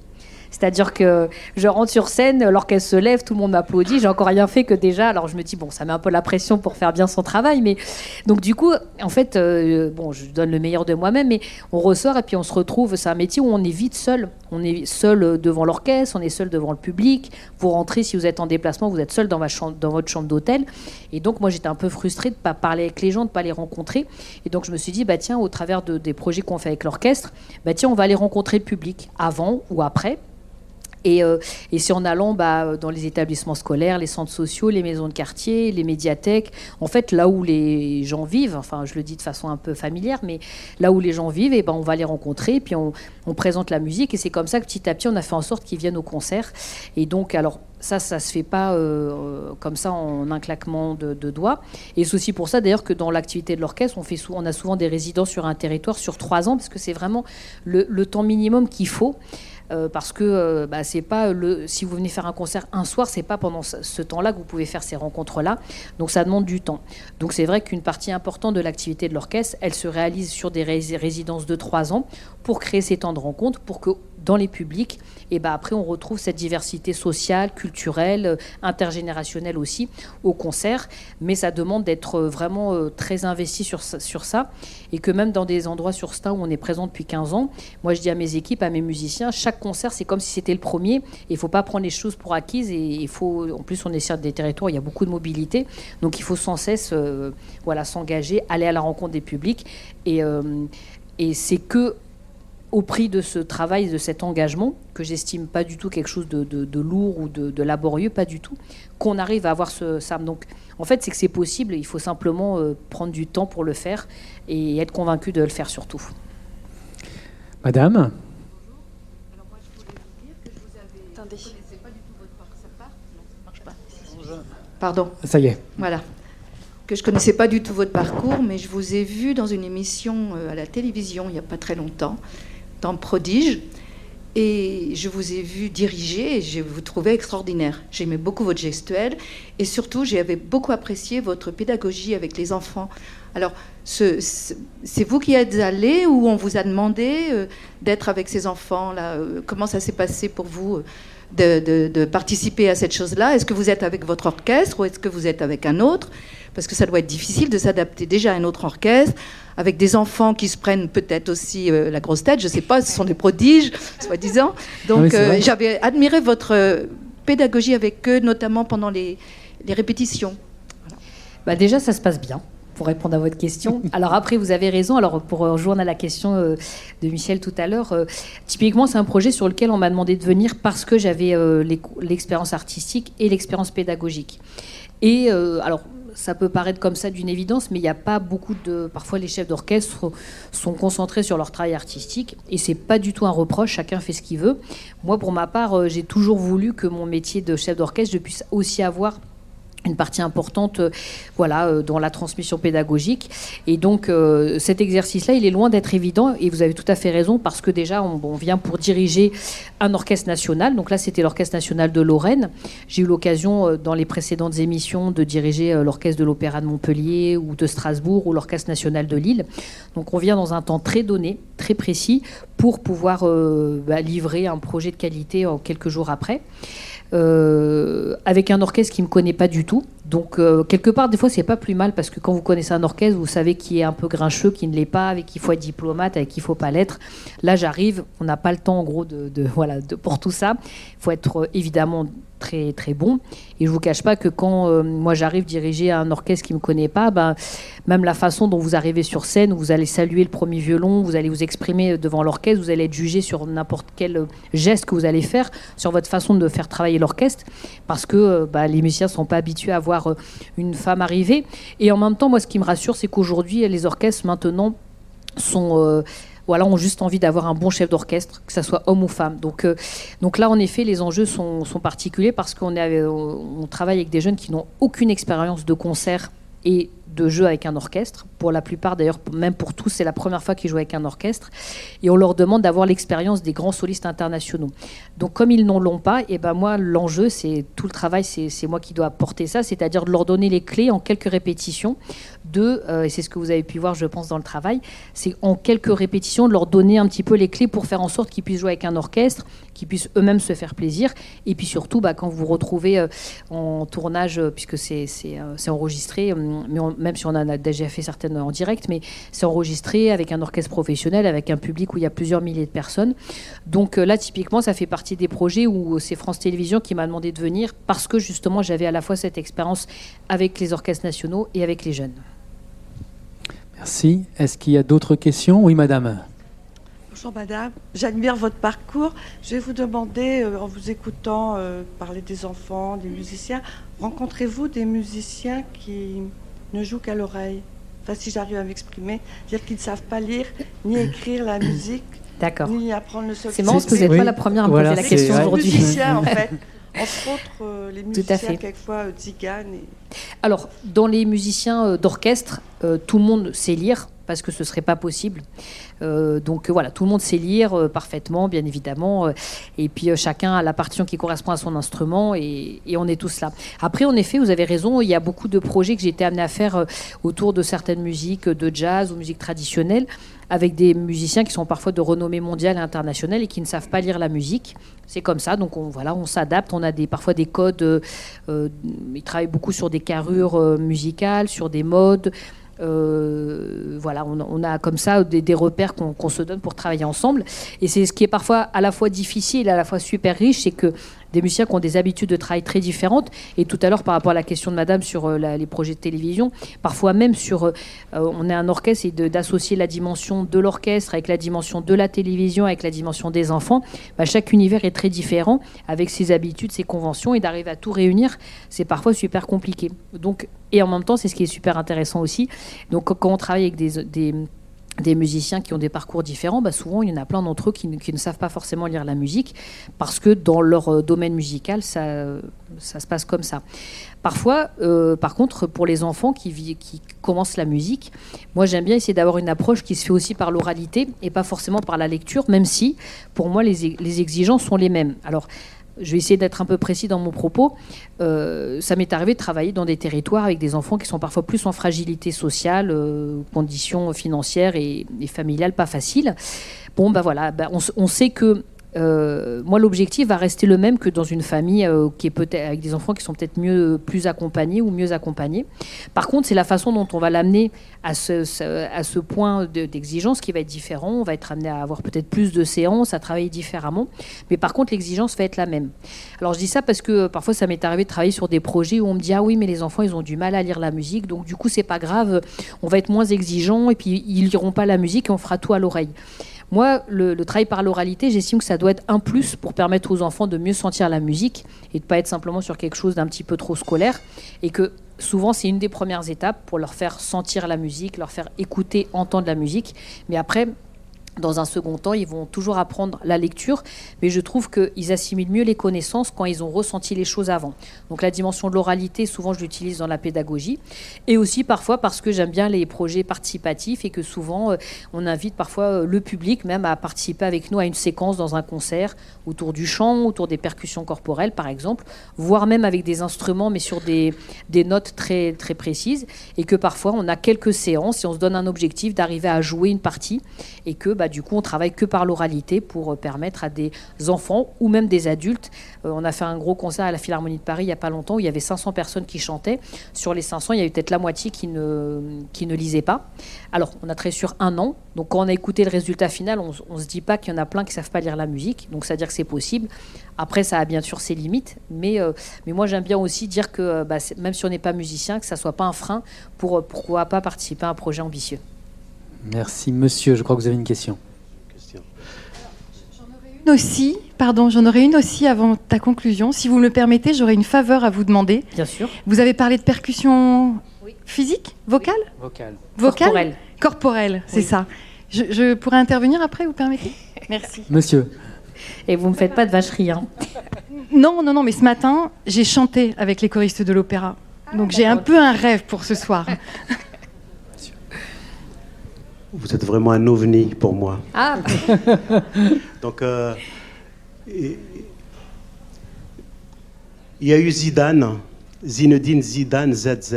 C'est-à-dire que je rentre sur scène, l'orchestre se lève, tout le monde m'applaudit, j'ai encore rien fait que déjà. Alors je me dis, bon, ça met un peu la pression pour faire bien son travail. Mais donc du coup, en fait, euh, bon, je donne le meilleur de moi-même, mais on ressort et puis on se retrouve. C'est un métier où on est vite seul. On est seul devant l'orchestre, on est seul devant le public. Vous rentrez, si vous êtes en déplacement, vous êtes seul dans, votre chambre d'hôtel. Et donc moi, j'étais un peu frustrée de ne pas parler avec les gens, de ne pas les rencontrer. Et donc je me suis dit, bah tiens, au travers de, des projets qu'on fait avec l'orchestre, bah tiens, on va aller rencontrer le public avant ou après euh, et, c'est en allant bah, dans les établissements scolaires, les centres sociaux, les maisons de quartier, les médiathèques, en fait là où les gens vivent, enfin je le dis de façon un peu familière, mais là où les gens vivent, et eh ben, on va les rencontrer, puis on, présente la musique, et c'est comme ça que petit à petit on a fait en sorte qu'ils viennent au concert. Et donc alors ça, ça se fait pas euh, comme ça en un claquement de, doigts. Et c'est aussi pour ça d'ailleurs que dans l'activité de l'orchestre, on, on a souvent des résidents sur un territoire sur trois ans, parce que c'est vraiment le temps minimum qu'il faut. Euh, parce que euh, bah, pas si vous venez faire un concert un soir, c'est pas pendant ce, temps-là que vous pouvez faire ces rencontres-là. Donc ça demande du temps. Donc c'est vrai qu'une partie importante de l'activité de l'orchestre, elle se réalise sur des résidences de trois ans pour créer ces temps de rencontre, pour que dans les publics, et ben après on retrouve cette diversité sociale, culturelle, euh, intergénérationnelle aussi au concert, mais ça demande d'être euh, vraiment euh, très investi sur, sur ça, et que même dans des endroits sur Stein où on est présent depuis 15 ans, moi je dis à mes équipes, à mes musiciens, chaque concert c'est comme si c'était le premier, et il faut pas prendre les choses pour acquises, et il faut, en plus on est sur des territoires, il y a beaucoup de mobilité, donc il faut sans cesse voilà, s'engager, aller à la rencontre des publics, et, et c'est que au prix de ce travail, de cet engagement, que j'estime pas du tout quelque chose de, lourd ou de, laborieux, pas du tout, qu'on arrive à avoir ce, ça. Donc, en fait, c'est que c'est possible. Il faut simplement euh, prendre du temps pour le faire et être convaincu de le faire surtout. Madame? Pardon. Ça y est. Voilà. Que je connaissais pas du tout votre parcours, mais je vous ai vu dans une émission euh, à la télévision il n'y a pas très longtemps dans Prodige. Et je vous ai vu diriger et je vous trouvais extraordinaire. J'aimais beaucoup votre gestuelle et surtout j'avais beaucoup apprécié votre pédagogie avec les enfants. Alors, c'est vous qui êtes allé ou on vous a demandé euh, d'être avec ces enfants-là euh, Comment ça s'est passé pour vous euh, de, participer à cette chose-là? Est-ce que vous êtes avec votre orchestre ou est-ce que vous êtes avec un autre? Parce que ça doit être difficile de s'adapter déjà à un autre orchestre, avec des enfants qui se prennent peut-être aussi euh, la grosse tête, je ne sais pas, ce sont des prodiges, soi-disant. Donc euh, j'avais admiré votre euh, pédagogie avec eux, notamment pendant les, répétitions. Bah déjà, ça se passe bien pour répondre à votre question. Alors après, vous avez raison. Alors pour rejoindre à la question de Michel tout à l'heure, typiquement, c'est un projet sur lequel on m'a demandé de venir parce que j'avais l'expérience artistique et l'expérience pédagogique. Et alors, ça peut paraître comme ça d'une évidence, mais il n'y a pas beaucoup de. Parfois, les chefs d'orchestre sont concentrés sur leur travail artistique, et c'est pas du tout un reproche. Chacun fait ce qu'il veut. Moi, pour ma part, euh, j'ai toujours voulu que mon métier de chef d'orchestre, je puisse aussi avoir une partie importante euh, voilà, euh, dans la transmission pédagogique. Et donc euh, cet exercice-là, il est loin d'être évident, et vous avez tout à fait raison, parce que déjà, on, vient pour diriger un orchestre national. Donc là, c'était l'Orchestre national de Lorraine. J'ai eu l'occasion, dans les précédentes émissions, de diriger l'Orchestre de l'Opéra de Montpellier, ou de Strasbourg, ou l'Orchestre national de Lille. Donc on vient dans un temps très donné, très précis, pour pouvoir bah, livrer un projet de qualité en quelques jours après. Euh, avec un orchestre qui ne me connaît pas du tout. Donc, euh, quelque part, des fois, c'est pas plus mal parce que quand vous connaissez un orchestre, vous savez qui est un peu grincheux, qui ne l'est pas, avec qui il faut être diplomate, avec qui il faut pas l'être. Là, j'arrive, on n'a pas le temps, en gros, de, voilà, pour tout ça. Il faut être euh, évidemment très, très bon. Et je vous cache pas que quand euh, moi j'arrive diriger un orchestre qui me connaît pas, ben, même la façon dont vous arrivez sur scène, où vous allez saluer le premier violon, vous allez vous exprimer devant l'orchestre, vous allez être jugé sur n'importe quel geste que vous allez faire, sur votre façon de faire travailler l'orchestre, parce que bah, les musiciens sont pas habitués à voir euh, une femme arriver. Et en même temps, moi, ce qui me rassure, c'est qu'aujourd'hui, les orchestres maintenant sont euh, ont juste envie d'avoir un bon chef d'orchestre, que ce soit homme ou femme. Donc, euh, donc là, en effet, les enjeux sont, sont particuliers parce qu'on euh, on travaille avec des jeunes qui n'ont aucune expérience de concert et de jeu avec un orchestre. Pour la plupart, d'ailleurs, même pour tous, c'est la première fois qu'ils jouent avec un orchestre. Et on leur demande d'avoir l'expérience des grands solistes internationaux. Donc, comme ils n'en l'ont pas, et ben moi, l'enjeu, c'est tout le travail, c'est moi qui dois apporter ça, c'est-à-dire de leur donner les clés en quelques répétitions de, euh, et c'est ce que vous avez pu voir, je pense, dans le travail, c'est en quelques répétitions de leur donner un petit peu les clés pour faire en sorte qu'ils puissent jouer avec un orchestre, qu'ils puissent eux-mêmes se faire plaisir, et puis surtout, bah, quand vous vous retrouvez euh, en tournage, euh, puisque c'est enregistré, mais même si on en a déjà fait certaines en direct, mais c'est enregistré avec un orchestre professionnel, avec un public où il y a plusieurs milliers de personnes. Donc euh, là, typiquement, ça fait partie des projets où c'est France Télévisions qui m'a demandé de venir parce que justement, j'avais à la fois cette expérience avec les orchestres nationaux et avec les jeunes. Merci. Est-ce qu'il y a d'autres questions? Oui, madame. Bonjour madame, j'admire votre parcours. Je vais vous demander, euh, en vous écoutant euh, parler des enfants, des musiciens, rencontrez-vous des musiciens qui ne jouent qu'à l'oreille Enfin, si j'arrive à m'exprimer, dire qu'ils ne savent pas lire ni écrire la musique, D'accord. ni apprendre le solfège. C'est marrant parce que vous n'êtes Oui. pas la première à me Voilà, poser la c'est- question aujourd'hui. musiciens, en fait. Entre autres, euh, les à musiciens, fait. quelquefois, euh, tziganes. Et... Alors, dans les musiciens euh, d'orchestre, euh, tout le monde sait lire parce que ce serait pas possible. Euh, donc voilà, tout le monde sait lire euh, parfaitement, bien évidemment. euh, et puis chacun a la partition qui correspond à son instrument et, on est tous là. Après, en effet, vous avez raison, il y a beaucoup de projets que j'ai été amené à faire autour de certaines musiques de jazz ou musique traditionnelle avec des musiciens qui sont parfois de renommée mondiale et internationale et qui ne savent pas lire la musique. C'est comme ça, donc on, voilà, on s'adapte. On a des, parfois des codes. ils travaillent beaucoup sur des carrures musicales, sur des modes. Euh, voilà, on, a comme ça des, repères qu'on se donne pour travailler ensemble. Et c'est ce qui est parfois à la fois difficile à la fois super riche, c'est que des musiciens qui ont des habitudes de travail très différentes. Et tout à l'heure, par rapport à la question de Madame sur euh, les projets de télévision, parfois même sur, euh, euh, on est un orchestre et d'associer la dimension de l'orchestre avec la dimension de la télévision, avec la dimension des enfants. Bah, chaque univers est très différent avec ses habitudes, ses conventions, et d'arriver à tout réunir, c'est parfois super compliqué. Donc, et en même temps, c'est ce qui est super intéressant aussi. Donc, quand on travaille avec des des musiciens qui ont des parcours différents, bah souvent il y en a plein d'entre eux qui ne, savent pas forcément lire la musique parce que dans leur euh, domaine musical, ça, ça se passe comme ça. Parfois, euh, par contre, pour les enfants qui, commencent la musique, moi j'aime bien essayer d'avoir une approche qui se fait aussi par l'oralité et pas forcément par la lecture, même si pour moi les, les exigences sont les mêmes. Alors, je vais essayer d'être un peu précis dans mon propos. Euh, ça m'est arrivé de travailler dans des territoires avec des enfants qui sont parfois plus en fragilité sociale, euh, conditions financières et, et familiales pas faciles. Bon, bah voilà, bah, on sait que euh, moi, l'objectif va rester le même que dans une famille euh, qui est peut-être avec des enfants qui sont peut-être mieux, plus accompagnés ou mieux accompagnés. Par contre, c'est la façon dont on va l'amener à ce, point de- d'exigence qui va être différent. On va être amené à avoir peut-être plus de séances, à travailler différemment. Mais par contre, l'exigence va être la même. Alors, je dis ça parce que euh, parfois, ça m'est arrivé de travailler sur des projets où on me dit ah oui, mais les enfants, ils ont du mal à lire la musique, donc du coup, c'est pas grave. On va être moins exigeant et puis ils liront pas la musique et on fera tout à l'oreille. Moi, le, travail par l'oralité, j'estime que ça doit être un plus pour permettre aux enfants de mieux sentir la musique et de pas être simplement sur quelque chose d'un petit peu trop scolaire. Et que souvent c'est une des premières étapes pour leur faire sentir la musique, leur faire écouter, entendre la musique. Mais après, dans un second temps, ils vont toujours apprendre la lecture, mais je trouve qu'ils assimilent mieux les connaissances quand ils ont ressenti les choses avant. Donc la dimension de l'oralité, souvent je l'utilise dans la pédagogie, et aussi parfois parce que j'aime bien les projets participatifs et que souvent euh, on invite parfois euh, le public même à participer avec nous à une séquence dans un concert autour du chant, autour des percussions corporelles par exemple, voire même avec des instruments mais sur des, des notes très, très précises, et que parfois on a quelques séances et on se donne un objectif d'arriver à jouer une partie, et que bah, du coup, on travaille que par l'oralité pour euh, permettre à des enfants ou même des adultes. Euh, on a fait un gros concert à la Philharmonie de Paris il n'y a pas longtemps où il y avait 500 personnes qui chantaient. Sur les 500, il y avait peut-être la moitié qui ne, qui ne lisaient pas. Alors, on a travaillé sur un an. Donc, quand on a écouté le résultat final, on ne se dit pas qu'il y en a plein qui ne savent pas lire la musique. Donc, ça veut dire que c'est possible. Après, ça a bien sûr ses limites. Mais, euh, mais moi, j'aime bien aussi dire que bah, même si on n'est pas musicien, que ça ne soit pas un frein pour pourquoi pas participer à un projet ambitieux. Merci, monsieur. Je crois que vous avez une question. J'en aurais une aussi, pardon, j'en aurais une aussi avant ta conclusion. Si vous me le permettez, j'aurais une faveur à vous demander. Bien sûr. Vous avez parlé de percussion physique, vocale Vocale. Vocale Corporelle. Corporelle, c'est Oui. ça. Je, je pourrais intervenir après, vous permettez? Merci. Monsieur. Et vous ne me faites pas de vacherie. Hein. Non, non, non, mais ce matin, j'ai chanté avec les choristes de l'opéra. Donc j'ai un peu un rêve pour ce soir. Vous êtes vraiment un ovni pour moi. Ah, Donc, euh, et- il y a eu Zidane, Zinedine Zidane ZZ,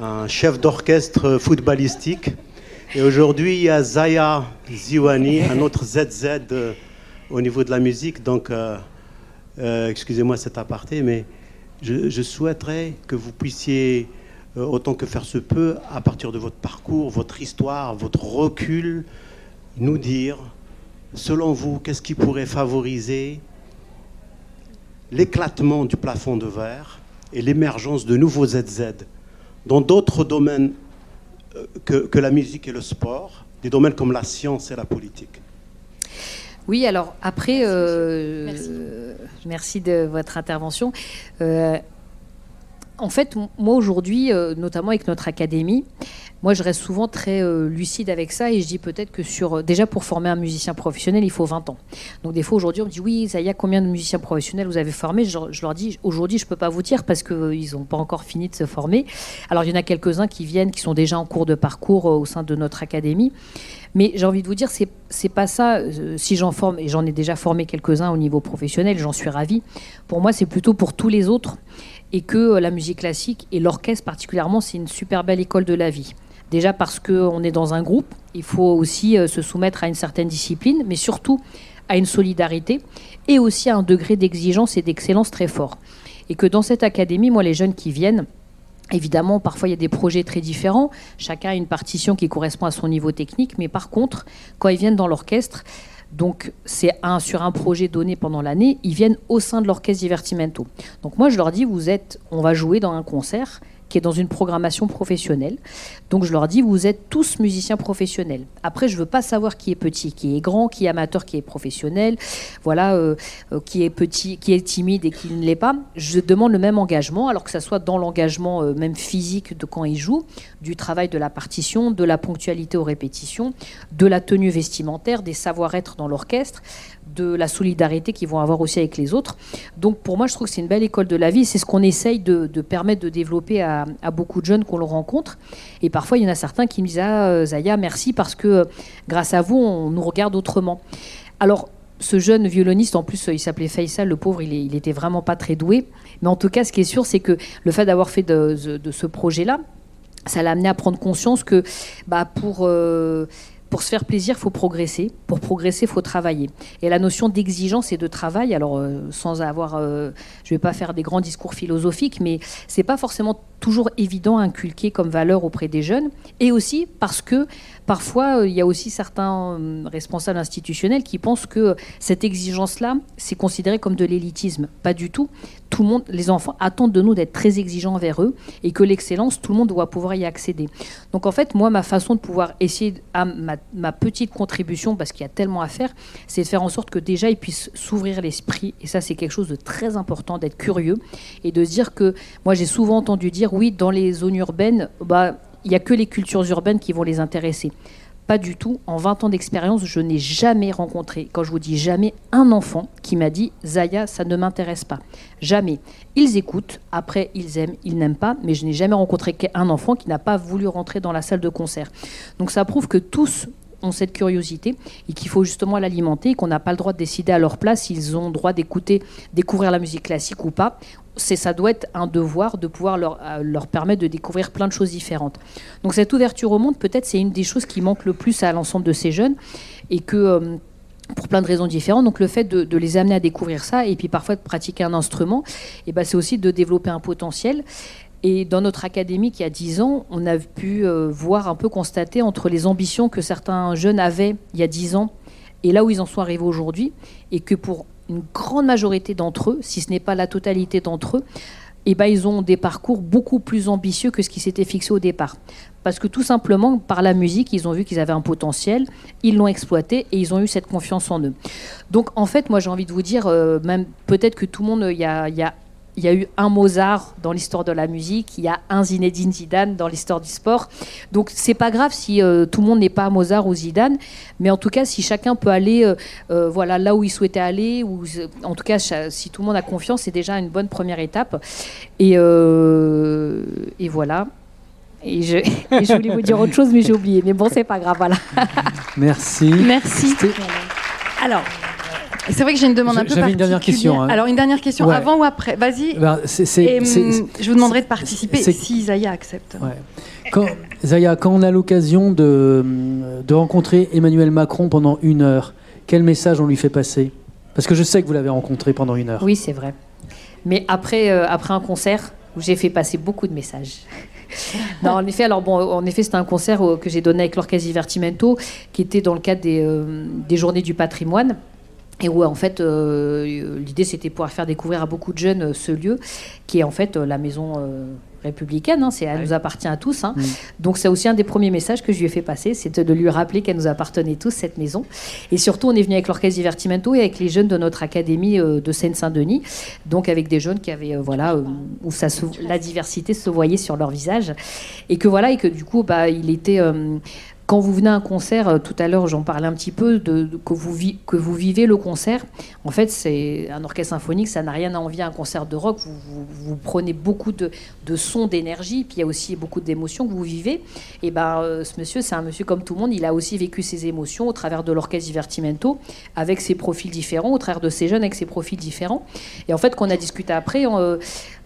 un chef d'orchestre footballistique. Et aujourd'hui, il y a Zaya Ziwani, un autre ZZ euh, au niveau de la musique. Donc, euh, excusez-moi cet aparté, mais je, je souhaiterais que vous puissiez, autant que faire se peut, à partir de votre parcours, votre histoire, votre recul, nous dire Selon vous, qu'est-ce qui pourrait favoriser l'éclatement du plafond de verre et l'émergence de nouveaux ZZ dans d'autres domaines euh, que, que la musique et le sport, des domaines comme la science et la politique Oui, alors après, euh, Merci. euh, merci de votre intervention. Euh, en fait, moi aujourd'hui, euh, notamment avec notre académie, moi je reste souvent très euh, lucide avec ça et je dis peut-être que sur, euh, déjà pour former un musicien professionnel, il faut 20 ans. Donc des fois aujourd'hui, on me dit oui, ça y a combien de musiciens professionnels vous avez formés? Je, leur dis aujourd'hui, je peux pas vous dire parce qu'ils n'ont pas encore fini de se former. Alors il y en a quelques-uns qui viennent, qui sont déjà en cours de parcours au sein de notre académie. Mais j'ai envie de vous dire, c'est c'est pas ça. si j'en forme, et j'en ai déjà formé quelques-uns au niveau professionnel, j'en suis ravie. Pour moi, c'est plutôt pour tous les autres. Et que euh, la musique classique, et l'orchestre particulièrement, c'est une super belle école de la vie. Déjà parce qu'on est dans un groupe, il faut aussi euh, se soumettre à une certaine discipline, mais surtout à une solidarité et aussi à un degré d'exigence et d'excellence très fort. Et que dans cette académie, moi, les jeunes qui viennent, Évidemment, parfois il y a des projets très différents, chacun a une partition qui correspond à son niveau technique, mais par contre, quand ils viennent dans l'orchestre, donc c'est un sur un projet donné pendant l'année, ils viennent au sein de l'orchestre Divertimento. Donc moi je leur dis vous êtes on va jouer dans un concert qui est dans une programmation professionnelle. Donc je leur dis vous êtes tous musiciens professionnels. Après je veux pas savoir qui est petit, qui est grand, qui est amateur, qui est professionnel, voilà euh, euh, qui est petit, qui est timide et qui ne l'est pas. Je demande le même engagement alors que ça soit dans l'engagement euh, même physique de quand ils jouent, du travail de la partition, de la ponctualité aux répétitions, de la tenue vestimentaire, des savoir-être dans l'orchestre, de la solidarité qu'ils vont avoir aussi avec les autres. Donc pour moi, je trouve que c'est une belle école de la vie. C'est ce qu'on essaye de, permettre de développer à, beaucoup de jeunes qu'on rencontre. Et parfois, il y en a certains qui me disent Ah, euh, Zaya, merci parce que euh, grâce à vous, on nous regarde autrement. Alors, ce jeune violoniste, en plus, euh, il s'appelait Faisal, le pauvre, il, est- il était vraiment pas très doué. Mais en tout cas, ce qui est sûr, c'est que le fait d'avoir fait de, ce projet-là, ça l'a amené à prendre conscience que bah, pour, pour se faire plaisir, il faut progresser. Pour progresser, il faut travailler. Et la notion d'exigence et de travail, alors euh, sans avoir, euh, je ne vais pas faire des grands discours philosophiques, mais c'est pas forcément toujours évident à inculquer comme valeur auprès des jeunes. Et aussi parce que parfois, euh, il y a aussi certains euh, responsables institutionnels qui pensent que cette exigence-là, c'est considéré comme de l'élitisme. Pas du tout. Tout le monde, les enfants attendent de nous d'être très exigeants envers eux et que l'excellence, tout le monde doit pouvoir y accéder. Donc en fait, moi, ma façon de pouvoir essayer à ma petite contribution, parce qu'il y a tellement à faire, c'est de faire en sorte que déjà ils puissent s'ouvrir l'esprit. Et ça, c'est quelque chose de très important, d'être curieux et de dire que moi, j'ai souvent entendu dire, oui, dans les zones urbaines, bah, il n'y a que les cultures urbaines qui vont les intéresser. Pas du tout. En 20 ans d'expérience, je n'ai jamais rencontré, quand je vous dis jamais, un enfant qui m'a dit Zaya, ça ne m'intéresse pas. Jamais. Ils écoutent, après ils aiment, ils n'aiment pas, mais je n'ai jamais rencontré qu'un enfant qui n'a pas voulu rentrer dans la salle de concert. Donc ça prouve que tous ont cette curiosité et qu'il faut justement l'alimenter et qu'on n'a pas le droit de décider à leur place s'ils ont le droit d'écouter, découvrir la musique classique ou pas. C'est ça doit être un devoir de pouvoir leur, euh, permettre de découvrir plein de choses différentes. Donc cette ouverture au monde, peut-être, c'est une des choses qui manque le plus à l'ensemble de ces jeunes et que euh, pour plein de raisons différentes. Donc le fait de, de, les amener à découvrir ça et puis parfois de pratiquer un instrument, et ben c'est aussi de développer un potentiel. Et dans notre académie, qui a 10 ans, on a pu euh, voir un peu constater entre les ambitions que certains jeunes avaient il y a 10 ans et là où ils en sont arrivés aujourd'hui, et que pour une grande majorité d'entre eux, si ce n'est pas la totalité d'entre eux, eh ben, ils ont des parcours beaucoup plus ambitieux que ce qui s'était fixé au départ. Parce que tout simplement, par la musique, ils ont vu qu'ils avaient un potentiel, ils l'ont exploité et ils ont eu cette confiance en eux. Donc en fait, moi j'ai envie de vous dire, euh, même peut-être que tout le monde, il y a, y a il y a eu un Mozart dans l'histoire de la musique, il y a un Zinedine Zidane dans l'histoire du sport. Donc c'est pas grave si euh, tout le monde n'est pas Mozart ou Zidane, mais en tout cas si chacun peut aller euh, euh, voilà là où il souhaitait aller, ou en tout cas si tout le monde a confiance, c'est déjà une bonne première étape. Et, euh, et voilà. Et je, et je, voulais vous dire autre chose, mais j'ai oublié. Mais bon, c'est pas grave, voilà. Merci. Merci. Alors. C'est vrai que j'ai une demande un peu particulière. une dernière question. Hein. Alors une dernière question, ouais. avant ou après? Vas-y. Ben, je vous demanderai de participer si Zaya accepte. Ouais. Quand, Zaya, quand on a l'occasion de, de rencontrer Emmanuel Macron pendant une heure, quel message on lui fait passer? Parce que je sais que vous l'avez rencontré pendant une heure. Oui, c'est vrai. Mais après, euh, après un concert où j'ai fait passer beaucoup de messages. non, en effet, alors bon, en effet, c'était un concert que j'ai donné avec l'Orchestre Divertimento, qui était dans le cadre des, euh, des Journées du Patrimoine. Et où en fait euh, l'idée c'était pouvoir faire découvrir à beaucoup de jeunes euh, ce lieu qui est en fait euh, la maison républicaine, hein, c'est, elle nous appartient à tous. Hein. Mmh. Donc c'est aussi un des premiers messages que je lui ai fait passer, c'est de lui rappeler qu'elle nous appartenait tous, cette maison. Et surtout on est venu avec l'Orchestre Divertimento et avec les jeunes de notre académie euh, de Seine-Saint-Denis, donc avec des jeunes qui avaient, euh, voilà, où ça se, la diversité se voyait sur leur visage. Et que voilà, et que du coup, bah, il était quand vous venez à un concert, euh, tout à l'heure j'en parlais un petit peu, que, vous vivez le concert, en fait c'est un orchestre symphonique, ça n'a rien à envier à un concert de rock, vous, prenez beaucoup de, de sons, d'énergie, puis il y a aussi beaucoup d'émotions que vous vivez. Et ben euh, ce monsieur, c'est un monsieur comme tout le monde, il a aussi vécu ses émotions au travers de l'orchestre Divertimento, avec ses profils différents, au travers de ses jeunes avec ses profils différents. Et en fait, qu'on a discuté après, euh,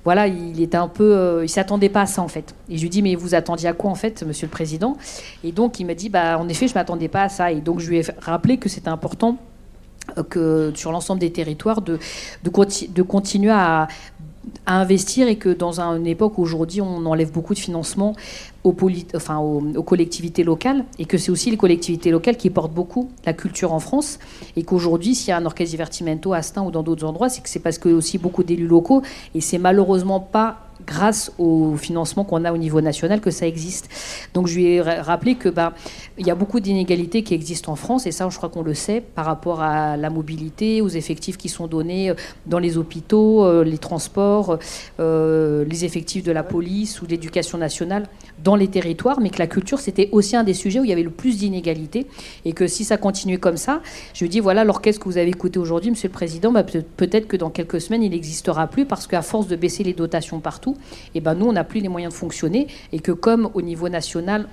voilà, il était un peu, euh, il s'attendait pas à ça en fait. Et je lui dis mais vous attendiez à quoi en fait, Monsieur le Président? Et donc il m'a dit bah en effet je m'attendais pas à ça. Et donc je lui ai rappelé que c'était important euh, que sur l'ensemble des territoires de continuer à, à investir et que dans un, une époque aujourd'hui on enlève beaucoup de financement aux, collectivités locales et que c'est aussi les collectivités locales qui portent beaucoup la culture en France et qu'aujourd'hui s'il y a un orchestre divertimento à Stein ou dans d'autres endroits c'est que c'est parce que aussi beaucoup d'élus locaux et c'est malheureusement pas grâce au financement qu'on a au niveau national que ça existe. Donc je lui ai rappelé que bah, il y a beaucoup d'inégalités qui existent en France et ça je crois qu'on le sait par rapport à la mobilité, aux effectifs qui sont donnés dans les hôpitaux, euh, les transports, euh, les effectifs de la police ou de l'éducation nationale dans les territoires, mais que la culture c'était aussi un des sujets où il y avait le plus d'inégalités et que si ça continuait comme ça, je lui dis voilà l'orchestre que vous avez écouté aujourd'hui, Monsieur le Président, bah, peut-être que dans quelques semaines il n'existera plus parce qu'à force de baisser les dotations partout, et ben nous, on n'a plus les moyens de fonctionner et que comme au niveau national,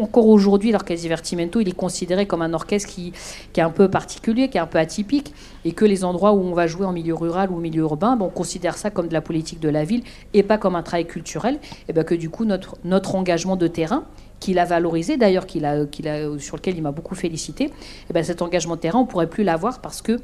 encore aujourd'hui, l'orchestre Divertimento, il est considéré comme un orchestre qui, est un peu particulier, qui est un peu atypique, et que les endroits où on va jouer en milieu rural ou en milieu urbain, ben, on considère ça comme de la politique de la ville et pas comme un travail culturel, et ben que du coup, notre, notre engagement de terrain, qu'il a valorisé d'ailleurs, qu'il a, a, sur lequel il m'a beaucoup félicité, et ben cet engagement de terrain, on pourrait plus l'avoir parce que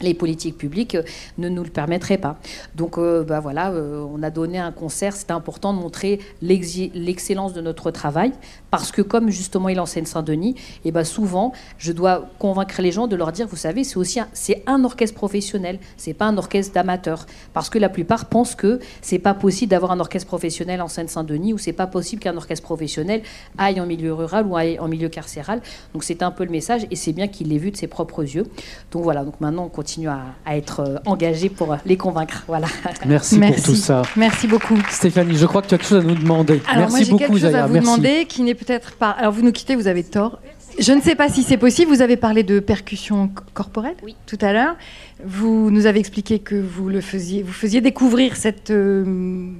les politiques publiques euh, ne nous le permettraient pas. Donc euh, bah voilà, euh, on a donné un concert, c'était important de montrer l'excellence de notre travail, parce que comme justement il enseigne Saint-Denis, et bah souvent je dois convaincre les gens de leur dire, vous savez, c'est aussi un, orchestre professionnel, c'est pas un orchestre d'amateurs, parce que la plupart pensent que c'est pas possible d'avoir un orchestre professionnel en Seine-Saint-Denis, ou c'est pas possible qu'un orchestre professionnel aille en milieu rural ou aille en milieu carcéral. Donc c'est un peu le message, et c'est bien qu'il l'ait vu de ses propres yeux. Donc voilà, donc maintenant continue à, être euh, engagé pour les convaincre. Voilà. Merci, pour tout ça. Merci beaucoup. Stéphanie, je crois que tu as quelque chose à nous demander. Alors Merci moi, beaucoup, quelque chose à vous demander qui n'est peut-être pas. Alors vous nous quittez, vous avez tort. Je ne sais pas si c'est possible. Vous avez parlé de percussion corporelle oui. tout à l'heure. Vous nous avez expliqué que vous le faisiez, vous faisiez découvrir cette euh,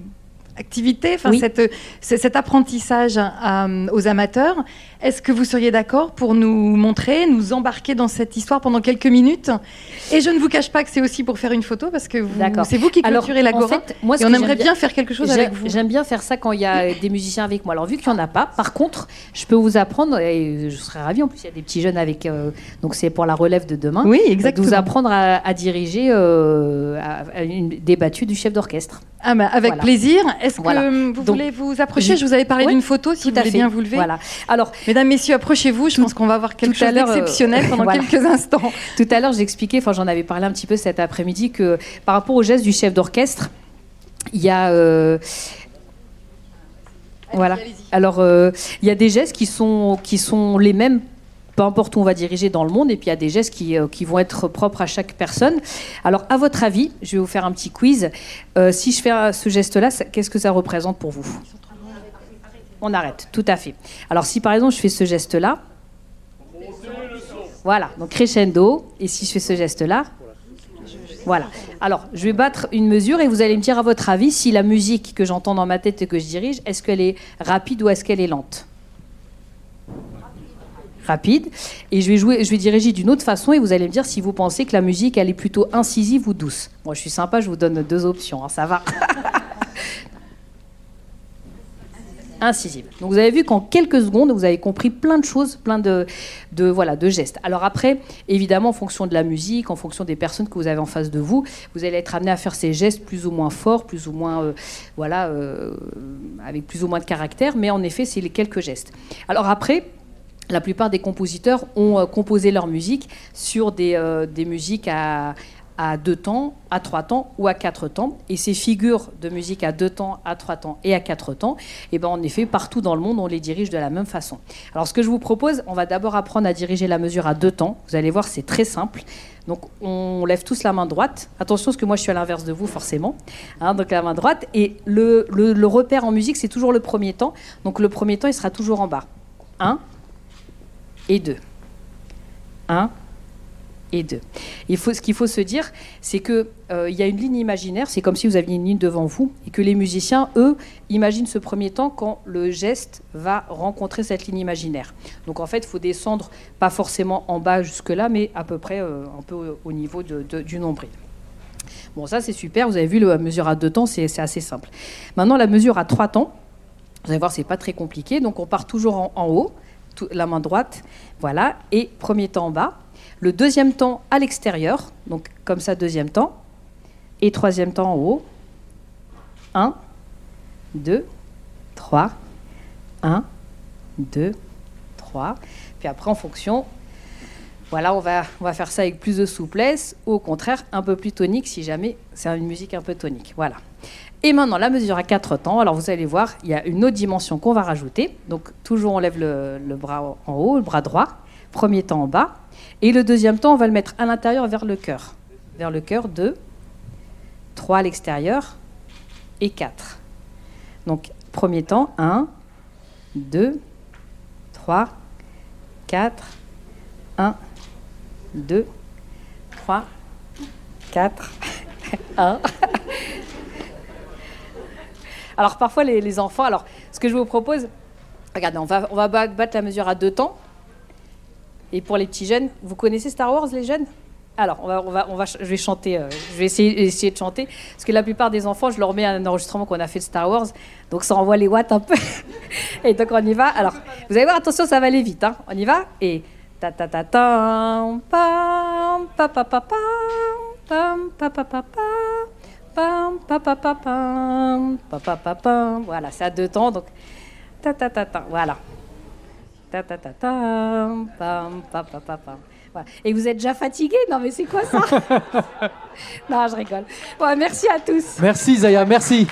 activité, enfin cette, cet apprentissage euh, aux amateurs. Est-ce que vous seriez d'accord pour nous montrer, nous embarquer dans cette histoire pendant quelques minutes? Et je ne vous cache pas que c'est aussi pour faire une photo parce que c'est vous qui clôturez la Gora. moi, et on aimerait bien, faire quelque chose avec vous. J'aime bien faire ça quand il y a des musiciens avec moi. Alors vu qu'il n'y en a pas, par contre, je peux vous apprendre et je serais ravie. En plus, il y a des petits jeunes avec. Euh, donc c'est pour la relève de demain. Oui, exactement. De vous apprendre à, diriger euh, une, des battues du chef d'orchestre. Ah bah, avec plaisir. Est-ce que vous voulez vous approcher Je vous avais parlé d'une photo, si vous voulez bien vous lever. Voilà. Alors, Mesdames, Messieurs, approchez-vous. Je pense qu'on va voir quelque chose d'exceptionnel pendant quelques instants. Tout à l'heure, j'expliquais, enfin j'en avais parlé un petit peu cet après-midi, que par rapport au geste du chef d'orchestre, il y a... Euh, voilà. Alors, euh, il y a des gestes qui sont, qui sont les mêmes peu importe où on va diriger dans le monde, et puis il y a des gestes qui, euh, qui, vont être propres à chaque personne. Alors, à votre avis, je vais vous faire un petit quiz. si je fais ce geste-là, qu'est-ce que ça représente pour vous? On arrête, tout à fait. Alors si par exemple je fais ce geste-là, voilà, donc crescendo, et si je fais ce geste-là, voilà. Alors, je vais battre une mesure et vous allez me dire à votre avis si la musique que j'entends dans ma tête et que je dirige, est-ce qu'elle est rapide ou est-ce qu'elle est lente? Rapide. Et je vais jouer, je vais diriger d'une autre façon et vous allez me dire si vous pensez que la musique elle est plutôt incisive ou douce. Moi, je suis sympa, je vous donne deux options, hein, ça va. incisive. Donc vous avez vu qu'en quelques secondes, vous avez compris plein de choses, plein de, de, voilà, de gestes. Alors après, évidemment, en fonction de la musique, en fonction des personnes que vous avez en face de vous, vous allez être amené à faire ces gestes plus ou moins forts, plus ou moins, euh, voilà, euh, avec plus ou moins de caractère, mais en effet, c'est les quelques gestes. Alors après, la plupart des compositeurs ont euh, composé leur musique sur des, des musiques à, deux temps, à trois temps ou à quatre temps. Et ces figures de musique à deux temps, à trois temps et à quatre temps, et eh ben en effet, partout dans le monde, on les dirige de la même façon. Alors ce que je vous propose, on va d'abord apprendre à diriger la mesure à deux temps. Vous allez voir, c'est très simple. Donc on lève tous la main droite. Attention, parce que moi je suis à l'inverse de vous, forcément. Hein, donc la main droite. Et le, le repère en musique, c'est toujours le premier temps. Donc le premier temps, il sera toujours en bas. Un et deux. Un et deux. Il faut, ce qu'il faut se dire, c'est qu'il euh, y a une ligne imaginaire, c'est comme si vous aviez une ligne devant vous, et que les musiciens, eux, imaginent ce premier temps quand le geste va rencontrer cette ligne imaginaire. Donc en fait, il faut descendre, pas forcément en bas jusque-là, mais à peu près euh, un peu au niveau du nombril. Bon, ça c'est super, vous avez vu la mesure à deux temps, c'est assez simple. Maintenant, la mesure à trois temps, vous allez voir, c'est pas très compliqué, donc on part toujours en haut, la main droite, voilà, et premier temps en bas, le deuxième temps à l'extérieur, donc comme ça, deuxième temps. Et troisième temps en haut. 1, 2, 3. 1, 2, 3. Puis après, en fonction, voilà, on va, on va faire ça avec plus de souplesse, ou au contraire, un peu plus tonique si jamais c'est une musique un peu tonique. Voilà. Et maintenant, la mesure à 4 temps. Alors, vous allez voir, il y a une autre dimension qu'on va rajouter. Donc, toujours on lève le, le bras en haut, le bras droit. Premier temps en bas. Et le deuxième temps, on va le mettre à l'intérieur vers le cœur. Vers le cœur, 2, 3 à l'extérieur et 4. Donc, premier temps, 1, 2, 3, 4, 1, 2, 3, 4, 1. Alors parfois les, enfants, alors ce que je vous propose, regardez, on va, on va battre la mesure à deux temps. Et pour les petits jeunes, vous connaissez Star Wars, les jeunes? Alors, on va, on va, on va, je vais chanter, euh, je vais essayer, essayer, de chanter, parce que la plupart des enfants, je leur mets un enregistrement qu'on a fait de Star Wars, donc ça envoie les watts un peu. Et donc on y va. Alors, vous allez voir, attention, ça va aller vite. Hein. On y va. Et ta ta ta pam pam pa pa pa pam pa pa pa pam pa pa pa pam pa pa pa pam voilà c'est à deux temps donc ta ta ta ta voilà ta ta ta pam pam pa pa pa pam voilà. Et vous êtes déjà fatigué? Non mais c'est quoi ça? Non, je rigole. Bon, merci à tous. Merci Zaya, merci.